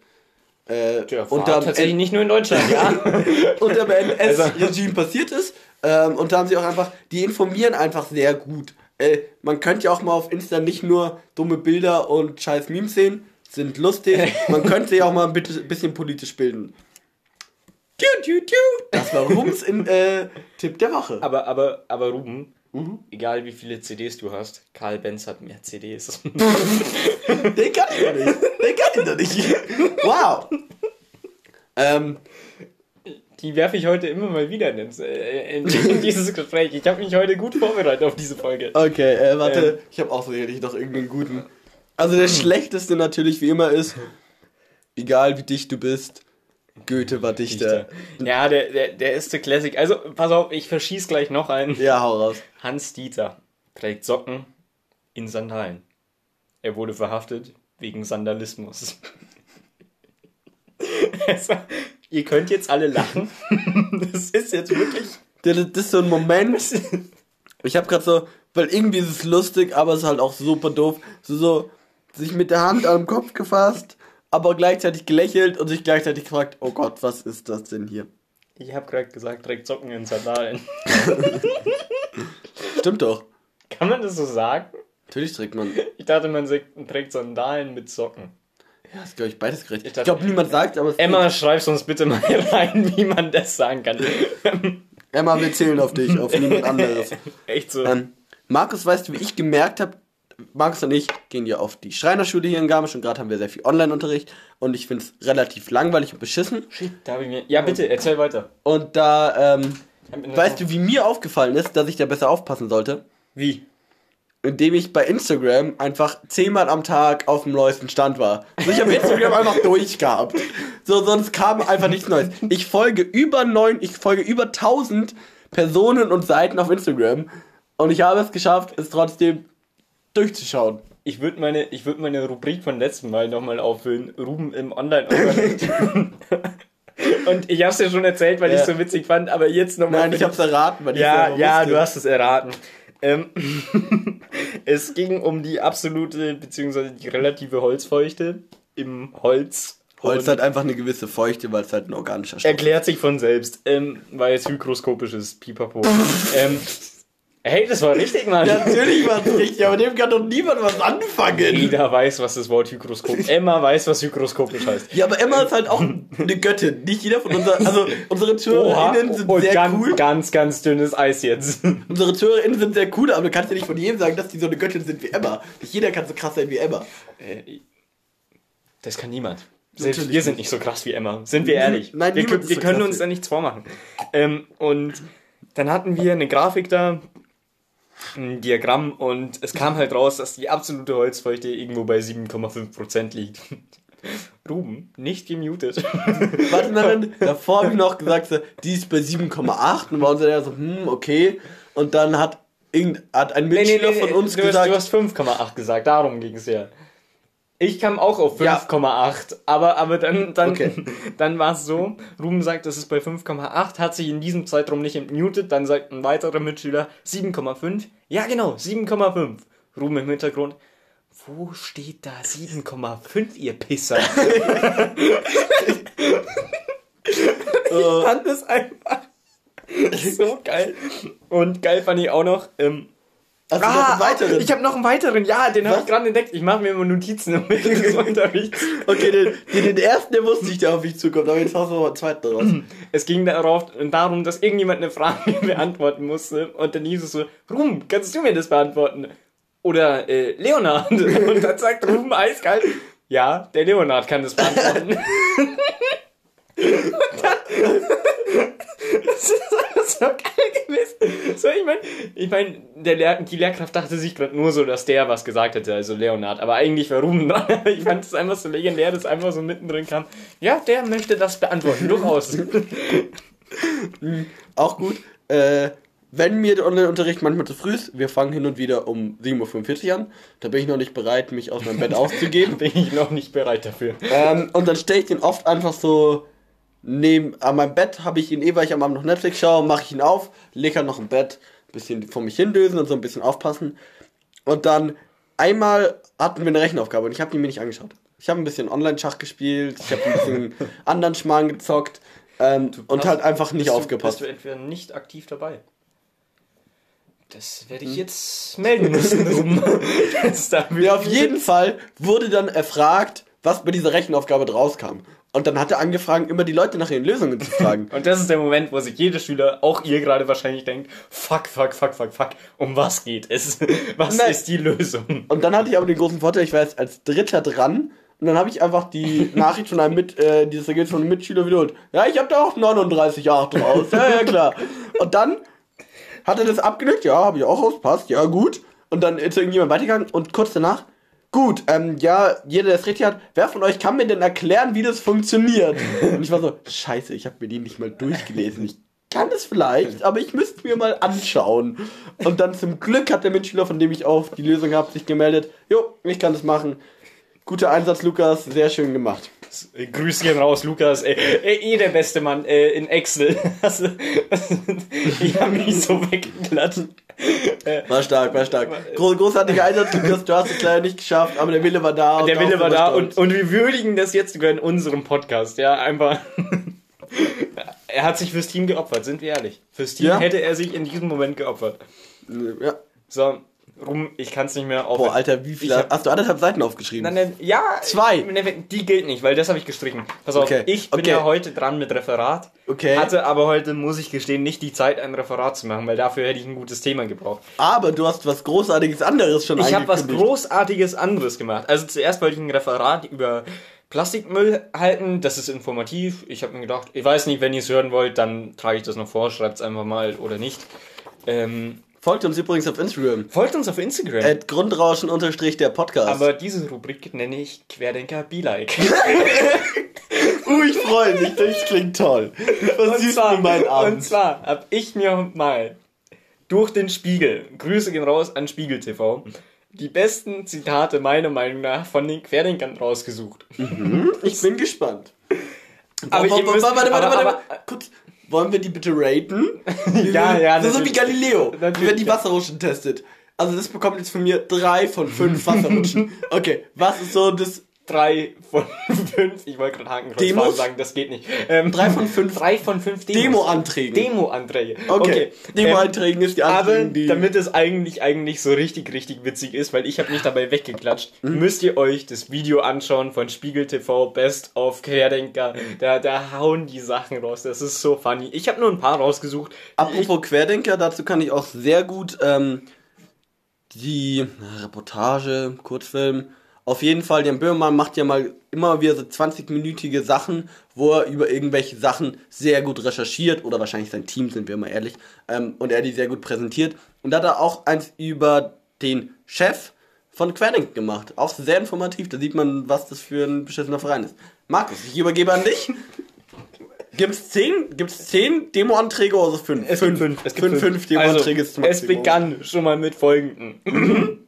äh, Der unter, tatsächlich nicht nur in Deutschland, ja. <laughs> unter dem Also- NS-Regime passiert ist. Ähm, und da haben sie auch einfach, die informieren einfach sehr gut. Äh, man könnte ja auch mal auf Insta nicht nur dumme Bilder und scheiß Memes sehen, sind lustig. Man könnte sich auch mal ein bisschen politisch bilden. Das war Rums in äh, Tipp der Woche. aber, aber, aber Ruben, Mhm. egal wie viele CDs du hast, Karl Benz hat mehr CDs. <laughs> Den kann ich doch nicht. Den kann ich doch nicht. Wow. Ähm, Die werfe ich heute immer mal wieder in, äh, in, in dieses Gespräch. Ich habe mich heute gut vorbereitet auf diese Folge. Okay, äh, warte, Ähm. ich habe auch sicherlich noch irgendeinen guten. Also der schlechteste natürlich wie immer ist, egal wie dicht du bist, Goethe war Dichter. Ja, der, der, der ist der Classic. Also, pass auf, ich verschieß gleich noch einen. Ja, hau raus. Hans Dieter trägt Socken in Sandalen. Er wurde verhaftet wegen Sandalismus. <laughs> Also, ihr könnt jetzt alle lachen. Das ist jetzt wirklich. Das, das ist so ein Moment. Ich habe gerade so, weil irgendwie ist es lustig, aber es ist halt auch super doof. So, so sich mit der Hand am Kopf gefasst, aber gleichzeitig gelächelt und sich gleichzeitig gefragt, oh Gott, was ist das denn hier? Ich habe gerade gesagt, trägt Socken in Sandalen. <laughs> Stimmt doch. Kann man das so sagen? Natürlich trägt man. Ich dachte, man trägt Sandalen mit Socken. Ja, ist glaube ich beides gerecht. Ich dachte- glaube niemand sagt, aber Emma, schreib's uns bitte mal <laughs> rein, wie man das sagen kann. Emma, wir zählen auf dich, auf niemand anderes. <laughs> Echt so. Ähm, Markus, weißt du, wie ich gemerkt habe, Markus und ich gehen ja auf die Schreinerschule hier in Garmisch und gerade haben wir sehr viel Online-Unterricht und ich finde es relativ langweilig und beschissen. Shit, da hab ich mir. Ja, bitte, erzähl weiter. Und da, ähm, weißt du, wie mir aufgefallen ist, dass ich da besser aufpassen sollte? Wie? Indem ich bei Instagram einfach zehnmal am Tag auf dem neuesten Stand war. Also ich habe <laughs> Instagram einfach durchgehabt. So, sonst kam einfach nichts Neues. Ich folge über neun, ich folge über 1000 Personen und Seiten auf Instagram und ich habe es geschafft, es trotzdem durchzuschauen. ich würde meine, ich würd meine Rubrik von letzten Mal nochmal auffüllen. Ruben im online Und <laughs> ich habe es dir schon erzählt, weil Ja. ich es so witzig fand, aber jetzt nochmal. Nein, ich hab's erraten, weil ich Ja, selber ja, wusste. du hast es erraten. Ähm, <laughs> es ging um die absolute beziehungsweise die relative Holzfeuchte im Holz. Holz hat einfach eine gewisse Feuchte, weil es halt ein organischer Stoff erklärt sich von selbst, ähm, weil es hygroskopisch ist. Pipapo. <laughs> ähm, hey, das war richtig, Mann. Ja, Natürlich war es richtig, aber dem kann doch niemand was anfangen. Jeder weiß, was das Wort Hygroskop. Emma weiß, was hygroskopisch heißt. Ja, aber Emma ist halt auch eine Göttin. Nicht jeder von unseren, also unsere ZuhörerInnen sind und sehr ganz, cool. ganz, ganz dünnes Eis jetzt. Unsere ZuhörerInnen sind sehr cool, aber du kannst ja nicht von jedem sagen, dass die so eine Göttin sind wie Emma. Nicht jeder kann so krass sein wie Emma. Äh, Das kann niemand. Selbst Natürlich wir sind nicht so krass wie Emma. Sind wir ehrlich? Nein, wir, wir so können uns da nichts vormachen. Ähm, und dann hatten wir eine Grafik da, ein Diagramm, und es kam halt raus, dass die absolute Holzfeuchte irgendwo bei 7,5% liegt. <laughs> Ruben, nicht gemutet. <laughs> Warte, nein, davor habe ich noch gesagt, die ist bei 7,8 und war unser Lehrer so, hm, okay. Und dann hat, irgend, hat ein Mitschüler von uns du, gesagt, hast, du hast 5,8 gesagt, darum ging es ja. Ich kam auch auf Ja. 5,8, aber, aber dann, dann, Okay. <laughs> dann war es so, Ruben sagt, das ist bei 5,8, hat sich in diesem Zeitraum nicht entmutet, dann sagt ein weiterer Mitschüler 7,5. Ja genau, 7,5. Ruben im Hintergrund, wo steht da 7,5, ihr Pisser? <laughs> <laughs> ich fand das einfach so geil. Und geil fand ich auch noch, ähm, also einen weiteren. ich habe noch einen weiteren, ja, den habe ich gerade entdeckt. Ich mache mir immer Notizen im Mittel des Unterrichts. <laughs> okay, den, den, den ersten, der wusste ich, der auf mich zukommt, aber jetzt hast du noch einen zweiten raus. <clears throat> Es ging darauf, darum, dass irgendjemand eine Frage <laughs> beantworten musste und dann hieß es so, Ruben, kannst du mir das beantworten? Oder äh, Leonard. <laughs> Und dann sagt Ruben eiskalt, ja, der Leonard kann das beantworten. Und dann, das ist einfach so geil gewesen. So, ich meine, ich mein, der Lehr die Lehrkraft dachte sich gerade nur so, dass der was gesagt hätte, also Leonard. Aber eigentlich war Ruben dran. <laughs> Ich fand es einfach so legendär, dass einfach so mittendrin kam. Ja, der möchte das beantworten, durchaus. <laughs> Auch gut. Äh, wenn mir der Online-Unterricht manchmal zu früh ist, wir fangen hin und wieder um 7.45 Uhr an, da bin ich noch nicht bereit, mich aus meinem Bett <laughs> aufzugeben. Bin ich noch nicht bereit dafür. ähm, und dann stelle ich den oft einfach so neben, an meinem Bett, habe ich ihn eh, weil ich am Abend noch Netflix schaue, mache ich ihn auf, lege ihn noch im Bett, bisschen vor mich hindösen und so ein bisschen aufpassen. Und dann einmal hatten wir eine Rechenaufgabe und ich habe die mir nicht angeschaut. Ich habe ein bisschen Online-Schach gespielt, ich habe ein bisschen <laughs> anderen Schmarrn gezockt ähm, und halt einfach nicht Bist du- aufgepasst. Bist du entweder nicht aktiv dabei? Das werde ich jetzt melden müssen, <laughs> da Ja, auf jeden Fall wurde dann erfragt, was bei dieser Rechenaufgabe rauskam. Und dann hat er angefangen, immer die Leute nach ihren Lösungen zu fragen. <laughs> Und das ist der Moment, wo sich jeder Schüler, auch ihr gerade wahrscheinlich denkt, fuck, fuck, fuck, fuck, fuck, um was geht es? <laughs> Was Nein. ist die Lösung? Und dann hatte ich aber den großen Vorteil, ich war jetzt als Dritter dran. Und dann habe ich einfach die Nachricht von einem, Mit, äh, dieses Ergebnis von einem Mitschüler wiederholt. Ja, ich habe da auch 39,8 draus. Ja, ja, klar. Und dann hat er das abgenickt. Ja, habe ich auch raus. Passt. Ja, gut. Und dann ist irgendjemand weitergegangen. Und kurz danach, gut, ähm, ja, jeder, der es richtig hat, wer von euch kann mir denn erklären, wie das funktioniert? <laughs> Und ich war so, scheiße, ich habe mir die nicht mal durchgelesen. Ich kann es vielleicht, aber ich müsste mir mal anschauen. Und dann zum Glück hat der Mitschüler, von dem ich auch die Lösung habe, sich gemeldet. Jo, ich kann das machen. Guter Einsatz, Lukas, sehr schön gemacht. Grüße gehen raus, Lukas. Ey, ey, eh der beste Mann äh, in Excel. <laughs> Also, ich habe mich so weggeklatscht. War stark, war stark. Gro großartiger Einsatz, Lukas, du hast es leider nicht geschafft, aber der Wille war da. und Der Wille war da und, und wir würdigen das jetzt sogar in unserem Podcast. Ja, einfach. <laughs> er hat sich fürs Team geopfert, sind wir ehrlich. Fürs Team Ja. hätte er sich in diesem Moment geopfert. Ja. So, rum, ich kann es nicht mehr auf. Boah, Alter, wie hab- Hast du anderthalb Seiten aufgeschrieben? Nein, nein, ja, Zwei. nein, Die gilt nicht, weil das habe ich gestrichen. Pass auf, Okay, ich bin okay. ja heute dran mit Referat. Okay. Hatte aber heute, muss ich gestehen, nicht die Zeit, ein Referat zu machen, weil dafür hätte ich ein gutes Thema gebraucht. Aber du hast was Großartiges anderes schon Ich habe was. Großartiges anderes gemacht. Also zuerst wollte ich ein Referat über Plastikmüll halten. Das ist informativ. Ich habe mir gedacht, ich weiß nicht, wenn ihr es hören wollt, dann trage ich das noch vor, schreibt es einfach mal oder nicht. Ähm, Folgt uns übrigens auf Instagram. folgt uns auf Instagram. At Grundrauschen unterstrich der Podcast. aber diese Rubrik nenne ich Querdenker Be Like. <laughs> uh, ich freue mich, das klingt toll. Du Und zwar, mir meinen und Abend. zwar habe ich mir mal durch den Spiegel, Grüße gehen raus an Spiegel TV, die besten Zitate meiner Meinung nach von den Querdenkern rausgesucht. Ich bin gespannt. Aber Warte, ihr müsst- warte, warte, aber- warte, aber- warte. Kurz. Wollen wir die bitte raten? <laughs> Ja, ja, So, so wie. Galileo. Natürlich. Wer die Wasserrutschen testet. Also das bekommt jetzt von mir drei von fünf <laughs> Wasserrutschen. Okay, was ist so das Drei von <laughs> fünf, ich wollte gerade Hakenkreuz fahren sagen, das geht nicht. Ähm, Drei von fünf Drei von fünf Demos. Demo-Anträgen? Demo-Anträge. Okay, Ähm, Demo-Einträgen ist die aber Anträge, die... damit es eigentlich eigentlich so richtig richtig witzig ist, weil ich habe mich dabei weggeklatscht, Mhm. müsst ihr euch das Video anschauen von Spiegel TV Best of Querdenker. Da da hauen die Sachen raus. Das ist so funny. Ich habe nur ein paar rausgesucht. Apropos Querdenker, dazu kann ich auch sehr gut ähm, die Reportage, Kurzfilm, auf jeden Fall, Jan Böhmermann macht ja mal immer wieder so 20-minütige Sachen, wo er über irgendwelche Sachen sehr gut recherchiert, oder wahrscheinlich sein Team, sind wir mal ehrlich, ähm, und er die sehr gut präsentiert. Und da hat er auch eins über den Chef von Querdenken gemacht. Auch sehr informativ, da sieht man, was das für ein beschissener Verein ist. Markus, ich übergebe an dich. <laughs> Gibt's zehn, gibt's zehn Demo-Anträge oder so fünf? Es gibt fünf. Es gibt fünf, fünf also, Demo-Anträge zum Es begann schon mal mit folgendem.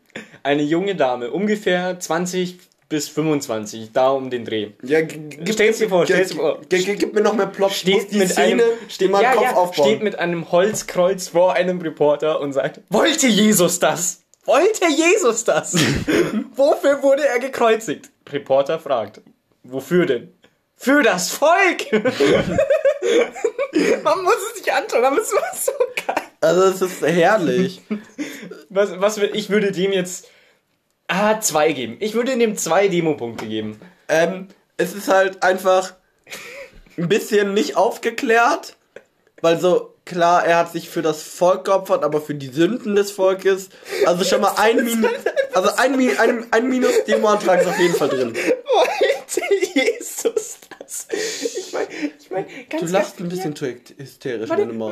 Eine junge Dame, ungefähr 20 bis 25, da um den Dreh. Ja, Stell's dir vor, stell's dir vor. Gib mir noch mehr Plot. Steht mit Szene, einem steht, ja, Kopf ja, aufbauen. steht mit einem Holzkreuz vor einem Reporter und sagt: Wollte Jesus das? Wollte Jesus das? <laughs> Wofür wurde er gekreuzigt? Reporter fragt: Wofür denn? Für das Volk! <laughs> Man muss es sich anschauen, aber es war so geil. Also es ist herrlich. Was, was ich würde dem jetzt ah, zwei geben. Ich würde dem zwei Demo-Punkte geben. ähm, es ist halt einfach ein bisschen nicht aufgeklärt, weil so klar, er hat sich für das Volk geopfert, aber für die Sünden des Volkes. Also schon mal ein <laughs> Minus, also ein, Mi- ein, ein Minus Demo-Antrag ist auf jeden Fall drin. Wollte Jesus das? Ich meine, ich meine, ganz Du lachst ein bisschen zu hysterisch, Warte, du Maus.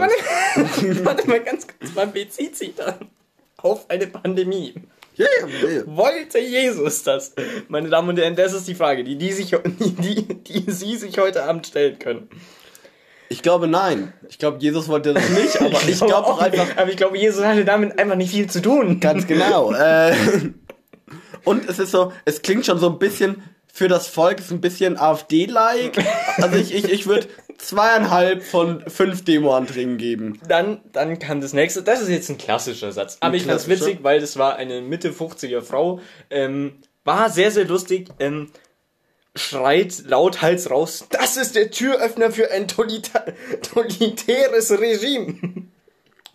warte, <laughs> warte mal ganz kurz, man bezieht sich dann auf eine Pandemie. Ja, ja, ja. Wollte Jesus das? Meine Damen und Herren, das ist die Frage, die, die, sich, <laughs> die, die, Sie sich heute Abend stellen können. Ich glaube nein. Ich glaube, Jesus wollte das nicht, aber ich glaube auch einfach, Aber ich glaube, Jesus hatte damit einfach nicht viel zu tun. Ganz genau. äh, <laughs> und es ist so, es klingt schon so ein bisschen für das Volk, ist ein bisschen AfD-like. Also ich, ich, ich würde zweieinhalb von fünf Demo-Anträgen geben. Dann, dann kam das nächste. Das ist jetzt ein klassischer Satz. Aber ich fand's witzig, weil das war eine Mitte 50er Frau. Ähm, war sehr, sehr lustig. Ähm, schreit lauthals raus. Das ist der Türöffner für ein tolita totalitäres Regime.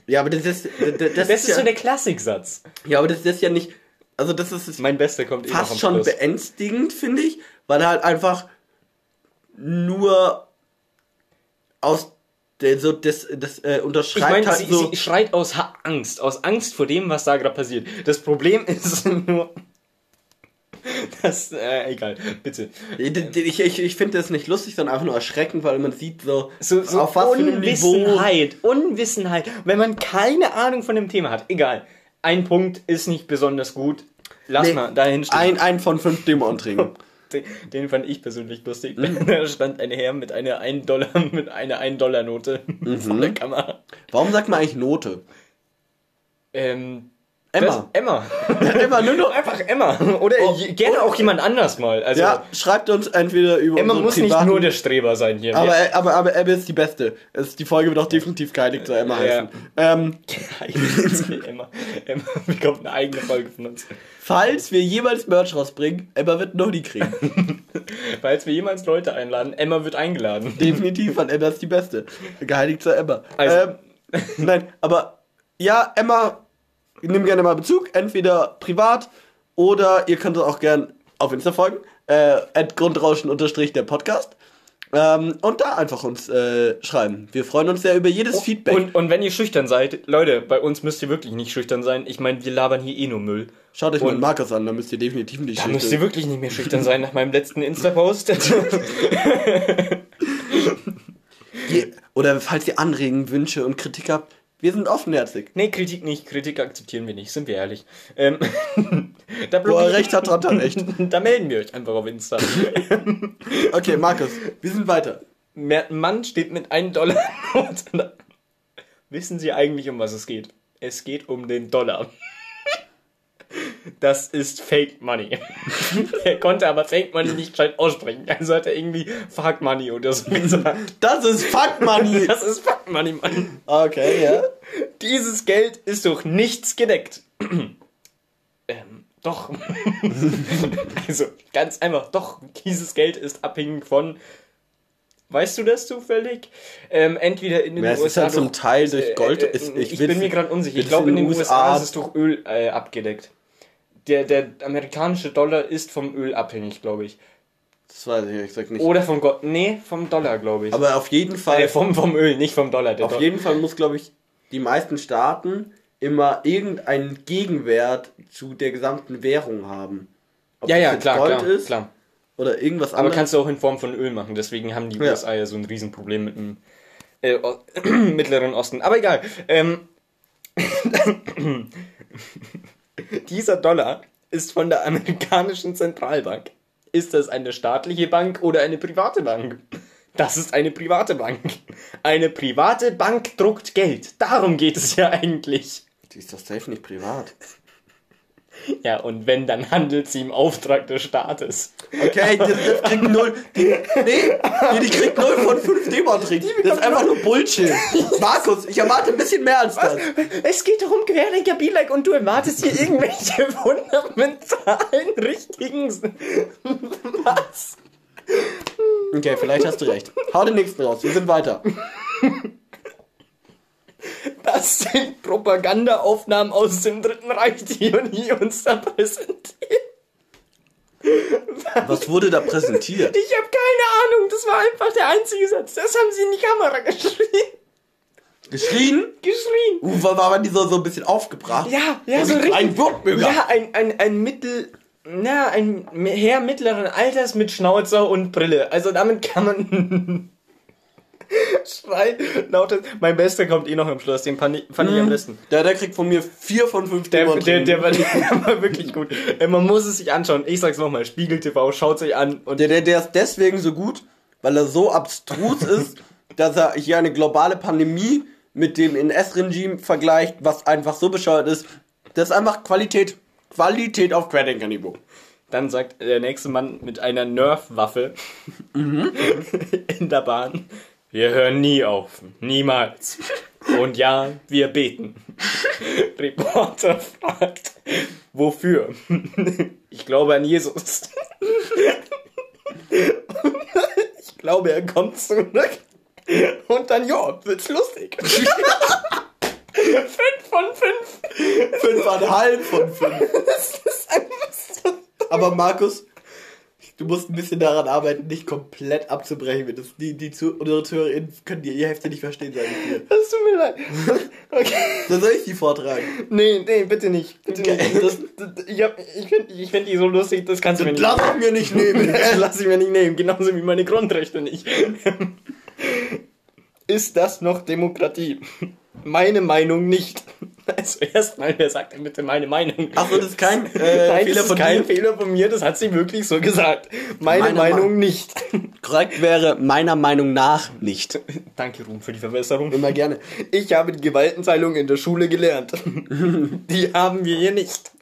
Ja, aber das ist, das, das Das ist ja, so der Klassiksatz. ja, aber das ist ja nicht, also das ist Mein Bester kommt eh fast schon Schluss. beängstigend, finde ich, weil er halt einfach nur aus der, so das, das äh, Ich unterschreibt meine, halt sie, so. sie schreit aus Ha- Angst, aus Angst vor dem, was da gerade passiert. Das Problem <laughs> ist nur, dass, äh, egal, bitte. Ich, ich, ich finde das nicht lustig, sondern einfach nur erschreckend, weil man sieht so, So, so auf was für einem Niveau. Unwissenheit, Unwissenheit. Wenn man keine Ahnung von dem Thema hat, egal. Ein Punkt ist nicht besonders gut. Lass Nee, mal dahin stehen. Ein, ein von fünf Demo-Anträgen. <laughs> Den, den fand ich persönlich lustig. Mhm. <laughs> Da stand ein Herr mit einer 1 Dollar, <laughs> mit einer 1 Dollar Note Mhm. vor der Kamera. Warum sagt man eigentlich Note? Ähm, Emma. das- Emma. <laughs> Emma, nur noch. Einfach Emma. Oder Oh, gerne auch jemand anders mal. Also, Ja, schreibt uns entweder über Emma muss nicht privaten- nur der Streber sein hier. aber, aber, aber Emma ist die Beste. Es, die Folge wird auch definitiv geheiligt zu Emma Ja. heißen. Ähm, <laughs> Emma, Emma bekommt eine eigene Folge von uns. falls wir jemals Merch rausbringen, Emma wird noch die kriegen. <laughs> Falls wir jemals Leute einladen, Emma wird eingeladen. definitiv, weil Emma ist die Beste. Geheiligt zu Emma. Also- Ähm, nein, aber ja, Emma, nimm gerne mal Bezug, entweder privat oder ihr könnt uns auch gern auf Insta folgen, äh, Grundrauschen unterstrich der Podcast. Ähm, und da einfach uns äh, schreiben. Wir freuen uns sehr über jedes Feedback. Und, und wenn ihr schüchtern seid, Leute, bei uns müsst ihr wirklich nicht schüchtern sein. Ich meine, wir labern hier eh nur Müll. Schaut euch mal und- den Markus an, da müsst ihr definitiv nicht Da müsst ihr schüchtern. wirklich nicht mehr schüchtern sein nach meinem letzten Insta-Post. <laughs> Oder falls ihr Anregungen, Wünsche und Kritik habt, wir sind offenherzig. nee, Kritik nicht. Kritik akzeptieren wir nicht, sind wir ehrlich. Ähm, <laughs> da, Wo er recht hat, hat <laughs> er recht. da melden wir euch einfach auf Insta. <laughs> Okay, Markus, wir sind weiter. Mann steht mit einem Dollar. Wissen Sie eigentlich, um was es geht? Es geht um den Dollar. Das ist Fake Money. <laughs> er konnte aber Fake Money nicht gescheit aussprechen. Also hat er irgendwie Fuck Money oder so <laughs> gesagt. Das ist Fuck Money. <laughs> Das ist Fuck Money, Mann. Okay, ja. Dieses Geld ist durch nichts gedeckt. <clears throat> ähm, doch. also, ganz einfach, doch, dieses Geld ist abhängig von. Weißt du das zufällig? Ähm, entweder in den Ja, es ist halt zum Teil durch Gold. Äh, äh, ich will- bin mir gerade unsicher. Ich glaube, in den USA, USA ist es durch Öl äh, abgedeckt. Der, der amerikanische Dollar ist vom Öl abhängig, glaube ich. Das weiß ich ehrlich gesagt nicht. Oder vom Gold. Nee, vom Dollar, glaube ich. Aber auf jeden Fall, äh, vom, vom Öl, nicht vom Dollar. Der auf Dollar. jeden Fall muss, glaube ich, die meisten Staaten immer irgendeinen Gegenwert zu der gesamten Währung haben. Ob ja, das ja, klar, Gold klar, ist klar. oder irgendwas Aber anderes. kannst du auch in Form von Öl machen, deswegen haben die Ja. USA ja so ein Riesenproblem mit dem äh, <clears throat> Mittleren Osten. Aber egal. Ähm, <clears throat> dieser Dollar ist von der amerikanischen Zentralbank. Ist das eine staatliche Bank oder eine private Bank? Das ist eine private Bank. Eine private Bank druckt Geld. Darum geht es ja eigentlich. Die ist doch safe nicht privat. Ja, und wenn, dann handelt sie im Auftrag des Staates. Okay, das, das kriegt null. Die, nee, nee, die kriegt null von 5 D-Mark. Das ist einfach nur Bullshit. Markus, ich erwarte ein bisschen mehr als das. Es geht darum, Querdenker be like und du erwartest hier irgendwelche <laughs> fundamentalen, richtigen. Was? Okay, vielleicht hast du recht. Hau den nächsten raus, wir sind weiter. Das sind Propagandaaufnahmen aus dem Dritten Reich, die Uni uns da präsentiert. Was wurde da präsentiert? Ich habe keine Ahnung, das war einfach der einzige Satz. Das haben sie in die Kamera geschrien. Geschrien? Geschrien. Uh, war, war die so, so ein bisschen aufgebracht? Ja, ja, so richtig. Ein Württemberger. Ja, ein, ein, ein Mittel. Na, ein Herr mittleren Alters mit Schnauzer und Brille. Also damit kann man. Schrei, lautes. Mein Bester kommt eh noch im Schluss, den fand ich, fand ich am besten. Der, der kriegt von mir 4 von 5 Der, der, der, war, <laughs> der war wirklich gut. Man muss es sich anschauen. Ich sag's nochmal, Spiegel TV, schaut euch an. Und Der, der, der ist deswegen so gut, weil er so abstrus <laughs> ist, dass er hier eine globale Pandemie mit dem NS-Regime vergleicht, was einfach so bescheuert ist. Das ist einfach Qualität. Qualität auf Querdenker-Niveau. dann sagt der nächste Mann mit einer Nerf-Waffe <laughs> in der Bahn, wir hören nie auf. Niemals. Und ja, wir beten. <laughs> Reporter fragt, wofür? Ich glaube an Jesus. Ich glaube, er kommt zurück. Und dann, ja, wird's lustig. Fünf von fünf. Fünfeinhalb von fünf. Das ist einfach so Aber Markus, du musst ein bisschen daran arbeiten, nicht komplett abzubrechen. Das, die, die zu, unsere ZuhörerInnen können die, die Hälfte nicht verstehen, sage ich dir. Das tut mir leid. Okay. Dann soll ich die vortragen. Nee, nee, bitte nicht. Bitte Okay. nicht. Das, das, ich hab- ich finde ich find die so lustig, das kannst du mir nicht Lass ich mir nicht nehmen. <laughs> Das lass ich mir nicht nehmen, genauso wie meine Grundrechte nicht. Ist das noch Demokratie? Meine Meinung nicht. <laughs> Also erstmal, wer sagt denn bitte meine Meinung? Achso, das ist kein äh, <laughs> Nein, Fehler das ist von kein dir. Fehler von mir, das hat sie wirklich so gesagt. Meine, Meine Meinung Ma- nicht. <laughs> Korrekt wäre meiner Meinung nach nicht. Danke, Ruhm, für die Verbesserung. Immer gerne. Ich habe die Gewaltenteilung in der Schule gelernt. Die haben wir hier nicht.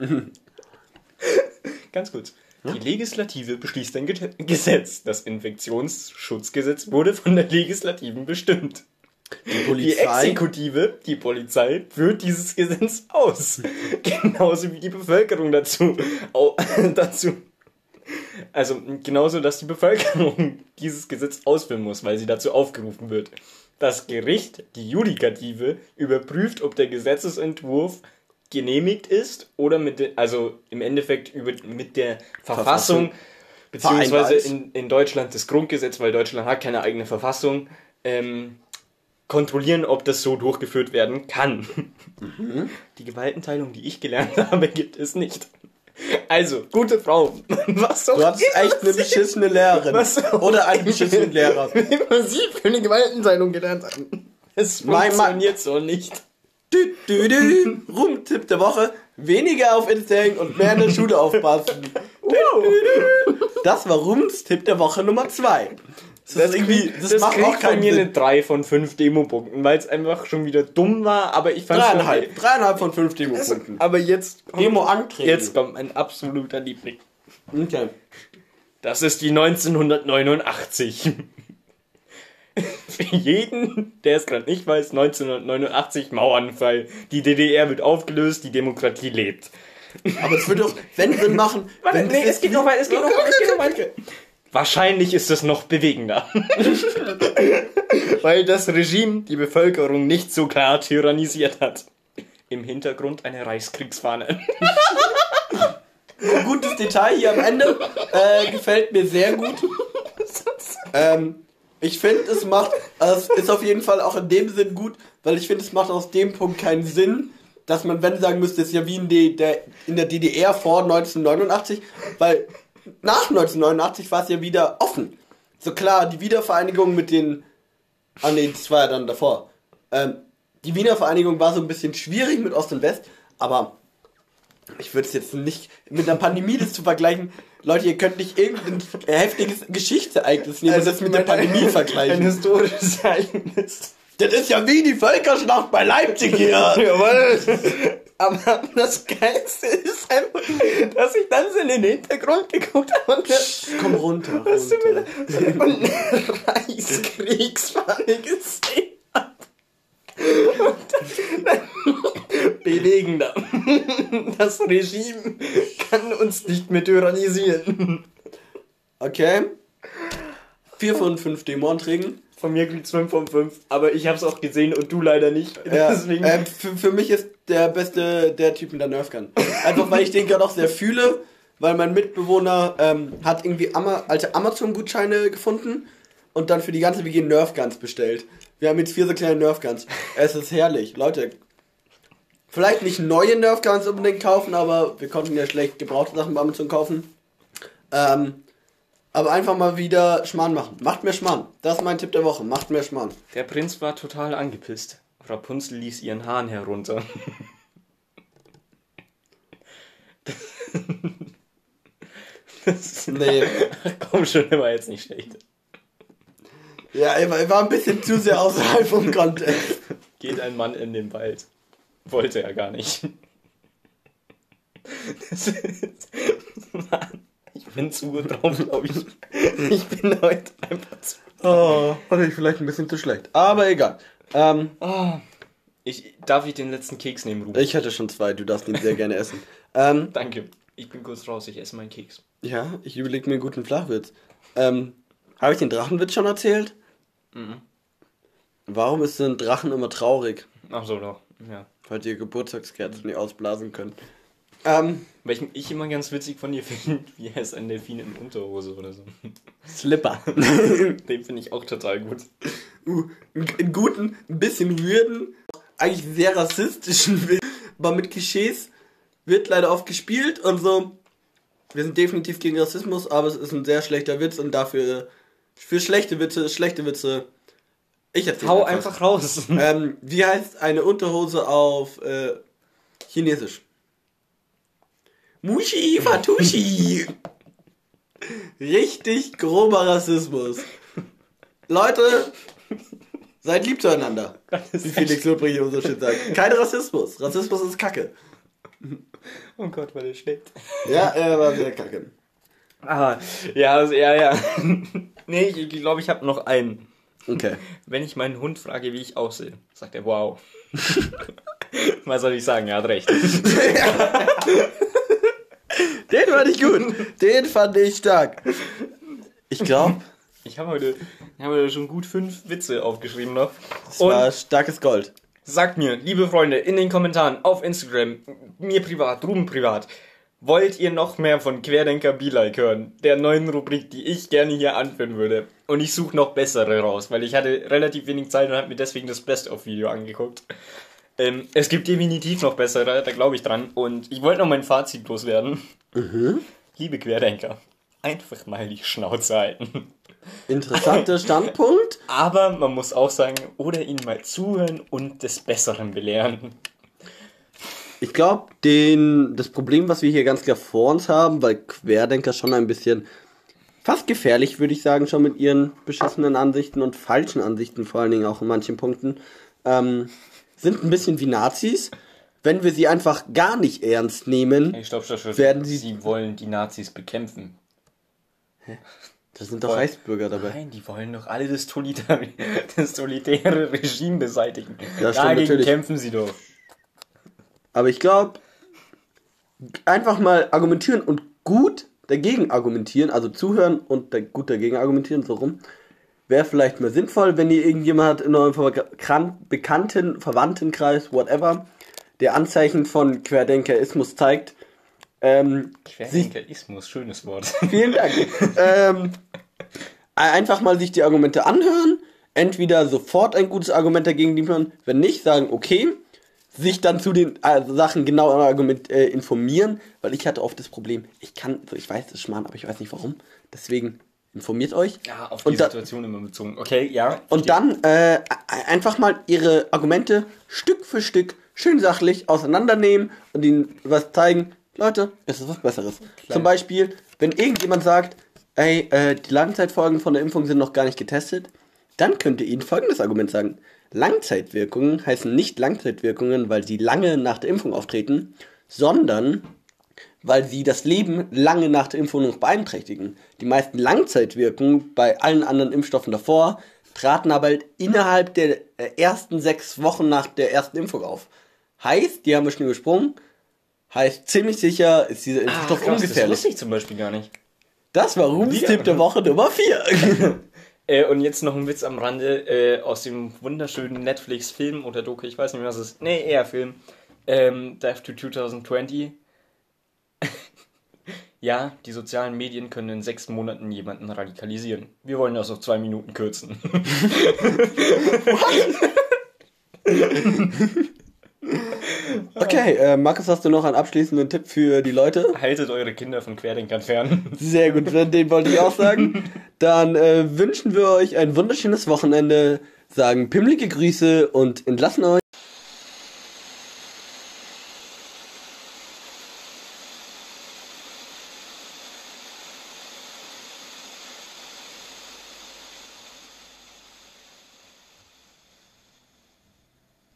Ganz kurz. Die Legislative beschließt ein Ge- Gesetz. Das Infektionsschutzgesetz wurde von der Legislativen bestimmt. Die Die Polizei. Exekutive, die Polizei, führt dieses Gesetz aus. <laughs> Genauso wie die Bevölkerung dazu. Au, <laughs> dazu. Also genauso, dass die Bevölkerung dieses Gesetz ausführen muss, weil sie dazu aufgerufen wird. Das Gericht, die Judikative, überprüft, ob der Gesetzesentwurf genehmigt ist oder mit de, also im Endeffekt über, mit der Verfassung, Vereinbar beziehungsweise in, in Deutschland das Grundgesetz, weil Deutschland hat keine eigene Verfassung, ähm, kontrollieren, ob das so durchgeführt werden kann. <laughs> Die Gewaltenteilung, die ich gelernt <laughs> habe, gibt es nicht. Also, gute Frau, <laughs> was soll Du hattest echt eine beschissene Lehrerin. Oder einen beschissenen Lehrer. Immer sie für eine Gewaltenteilung gelernt haben. Es funktioniert so nicht. Dü, dü, dü. Rumtipp der Woche. Weniger auf hängen und mehr in der Schule aufpassen. Das war Rums Tipp der Woche Nummer 2. Das, ist irgendwie, das, das macht auch von mir Sinn. eine 3 von 5 Demo-Punkten, weil es einfach schon wieder dumm war, aber ich fand es. Dreieinhalb. Dreieinhalb von 5 Demo-Punkten. Aber jetzt. Kommt, Demo antreten. Jetzt kommt mein absoluter Liebling. Okay. Das ist die 1989. Für jeden, der es gerade nicht weiß, 1989 Mauernfall. Die DDR wird aufgelöst, die Demokratie lebt. Aber es würde doch, wenn Sinn machen. Warte, wenn nee, es geht noch weiter, es geht noch weiter, es geht noch weiter. Wahrscheinlich ist es noch bewegender. Weil das Regime die Bevölkerung nicht so klar tyrannisiert hat. Im Hintergrund eine Reichskriegsfahne. Gutes Detail hier am Ende. Äh, gefällt mir sehr gut. Ähm, ich finde, es macht, also es ist auf jeden Fall auch in dem Sinn gut, weil ich finde, es macht aus dem Punkt keinen Sinn, dass man, wenn sagen müsste, es ist ja wie in, die, der, in der DDR vor 1989, weil nach 1989 war es ja wieder offen. So klar, die Wiedervereinigung mit den. Ah nee, das war ja dann davor. Ähm, die Wiener Vereinigung war so ein bisschen schwierig mit Ost und West, aber ich würde es jetzt nicht mit einer Pandemie das zu vergleichen. Leute, ihr könnt nicht irgendein heftiges Geschichtsereignis nehmen also, und das mit der Pandemie vergleichen. Ein historisches Ereignis. Das ist ja wie die Völkerschlacht bei Leipzig hier. Jawohl. Aber <laughs> das Geilste ist einfach, dass ich dann so in den Hintergrund geguckt habe und Psst, komm runter, <laughs> runter. und eine Reichskriegsfahne gesehen habe. <laughs> Bewegender. Das Regime kann uns nicht mehr tyrannisieren. Okay. Vier von fünf Demo-Anträgen. Von mir kriegt's 5 von 5, aber ich hab's auch gesehen und du leider nicht. <laughs> Ja, Deswegen. Ähm, für, für mich ist der beste der Typ mit der Nerfgun. Einfach weil ich den gerade auch sehr fühle, weil mein Mitbewohner ähm, hat irgendwie Ama alte Amazon-Gutscheine gefunden und dann für die ganze WG Nerfguns bestellt. Wir haben jetzt vier so kleine Nerfguns. Es ist herrlich. Leute, vielleicht nicht neue Nerfguns unbedingt kaufen, aber wir konnten ja schlecht gebrauchte Sachen bei Amazon kaufen. Ähm, aber einfach mal wieder Schmarrn machen. Macht mehr Schmarrn. Das ist mein Tipp der Woche. Macht mehr Schmarrn. Der Prinz war total angepisst. Rapunzel ließ ihren Hahn herunter. das, nee. <laughs> Komm schon, war jetzt nicht schlecht. Ja, er war, er war ein bisschen zu sehr außerhalb vom Kontext. Geht ein Mann in den Wald. Wollte er gar nicht. Das ist, Mann. Ich bin zu gut drauf, glaube ich. Ich bin heute einfach zu. Oh, hatte ich vielleicht ein bisschen zu schlecht. Aber egal. Ähm, oh. ich, darf ich den letzten Keks nehmen, Ruben? Ich hatte schon zwei, du darfst ihn sehr gerne essen. Ähm, Danke. Ich bin kurz raus, ich esse meinen Keks. Ja, ich überlege mir einen guten Flachwitz. Ähm, habe ich den Drachenwitz schon erzählt? Mhm. Warum ist ein Drachen immer traurig? Ach so, doch. Ja. Weil die Geburtstagskerzen nicht ausblasen können. Ähm, Weil ich, ich immer ganz witzig von dir finde, <laughs> wie heißt ein Delfin in Unterhose oder so. Slipper. <laughs> Den finde ich auch total gut. Uh, einen guten, ein bisschen weirden, eigentlich sehr rassistischen Witz, aber mit Klischees wird leider oft gespielt und so. Wir sind definitiv gegen Rassismus, aber es ist ein sehr schlechter Witz und dafür für schlechte Witze, schlechte Witze. Ich erzähle Hau einfach, einfach raus. Ähm, wie heißt eine Unterhose auf äh, Chinesisch? Mushi Fatushi. Richtig grober Rassismus. Leute, seid lieb zueinander. Wie Felix Lobrecht immer so schön sagt. Kein Rassismus. Rassismus ist Kacke. Oh Gott, war der schlecht. Ja, er war sehr kacke. Ah, ja, also, ja, ja. nee, ich glaube, ich habe noch einen. Okay. Wenn ich meinen Hund frage, wie ich aussehe, sagt er, wow. <laughs> Was soll ich sagen? Er hat recht. <laughs> <laughs> Den fand ich gut. Den fand ich stark. Ich glaube. Ich habe heute, hab heute schon gut fünf Witze aufgeschrieben noch. Das Und war starkes Gold. Sagt mir, liebe Freunde, in den Kommentaren auf Instagram, mir privat, Ruben privat, wollt ihr noch mehr von Querdenker Be Like hören? Der neuen Rubrik, die ich gerne hier anführen würde. Und ich suche noch bessere raus, weil ich hatte relativ wenig Zeit und habe mir deswegen das Best-of-Video angeguckt. Ähm, es gibt definitiv noch bessere, da glaube ich dran. Und ich wollte noch mein Fazit loswerden. Mhm. Liebe Querdenker, einfach mal die Schnauze halten. Interessanter <laughs> Standpunkt. Aber man muss auch sagen, oder ihnen mal zuhören und des Besseren belehren. Ich glaube, das Problem, was wir hier ganz klar vor uns haben, weil Querdenker schon ein bisschen fast gefährlich, würde ich sagen, schon mit ihren beschissenen Ansichten und falschen Ansichten, vor allen Dingen auch in manchen Punkten, ähm, sind ein bisschen wie Nazis. Wenn wir sie einfach gar nicht ernst nehmen, Hey, stopp, stopp, stopp. Werden sie- sie wollen die Nazis bekämpfen. da sind doch Voll. Reichsbürger dabei. Nein, die wollen doch alle das, Totalitäre, <laughs> das totalitäre Regime beseitigen. Das Dagegen natürlich. kämpfen sie doch. Aber ich glaube, einfach mal argumentieren und gut dagegen argumentieren, also zuhören und da gut dagegen argumentieren, so rum, wäre vielleicht mal sinnvoll, wenn ihr irgendjemand in eurem Bekannten, Verwandtenkreis, whatever, der Anzeichen von Querdenkerismus zeigt. Ähm, Querdenkerismus, schönes Wort. <laughs> vielen Dank. ähm, einfach mal sich die Argumente anhören, entweder sofort ein gutes Argument dagegen liefern, wenn nicht, sagen, okay, sich dann zu den äh, Sachen genau argument, äh, informieren, weil ich hatte oft das Problem, ich kann, so ich weiß das ist Schmarrn, aber ich weiß nicht warum, deswegen informiert euch. Ja, auf Und die da- Situation immer bezogen. Okay, ja. Und dann äh, einfach mal ihre Argumente Stück für Stück schön sachlich auseinandernehmen und ihnen was zeigen. Leute, es ist was Besseres. Zum Beispiel, wenn irgendjemand sagt, ey, äh, die Langzeitfolgen von der Impfung sind noch gar nicht getestet, dann könnt ihr ihnen folgendes Argument sagen. Langzeitwirkungen heißen nicht Langzeitwirkungen, weil sie lange nach der Impfung auftreten, sondern weil sie das Leben lange nach der Impfung noch beeinträchtigen. Die meisten Langzeitwirkungen bei allen anderen Impfstoffen davor traten aber halt innerhalb der äh, ersten sechs Wochen nach der ersten Impfung auf. Heißt, die haben wir schon übersprungen, heißt ziemlich sicher ist dieser Ah, Impfstoff krass, das ungefährlich. wusste ich zum Beispiel gar nicht. Das war Ruhms Tipp der Woche Nummer 4. <laughs> Äh, und jetzt noch ein Witz am Rande äh, aus dem wunderschönen Netflix-Film oder Doku, ich weiß nicht mehr, was es ist. Nee, eher Film. Ähm, Death to 2020. <laughs> ja, die sozialen Medien können in sechs Monaten jemanden radikalisieren. Wir wollen das auf zwei Minuten kürzen. <laughs> Okay, äh, Markus, hast du noch einen abschließenden Tipp für die Leute? Haltet eure Kinder von Querdenkern fern. Sehr gut, <laughs> den wollte ich auch sagen. Dann äh, wünschen wir euch ein wunderschönes Wochenende, sagen pimmelige Grüße und entlassen euch.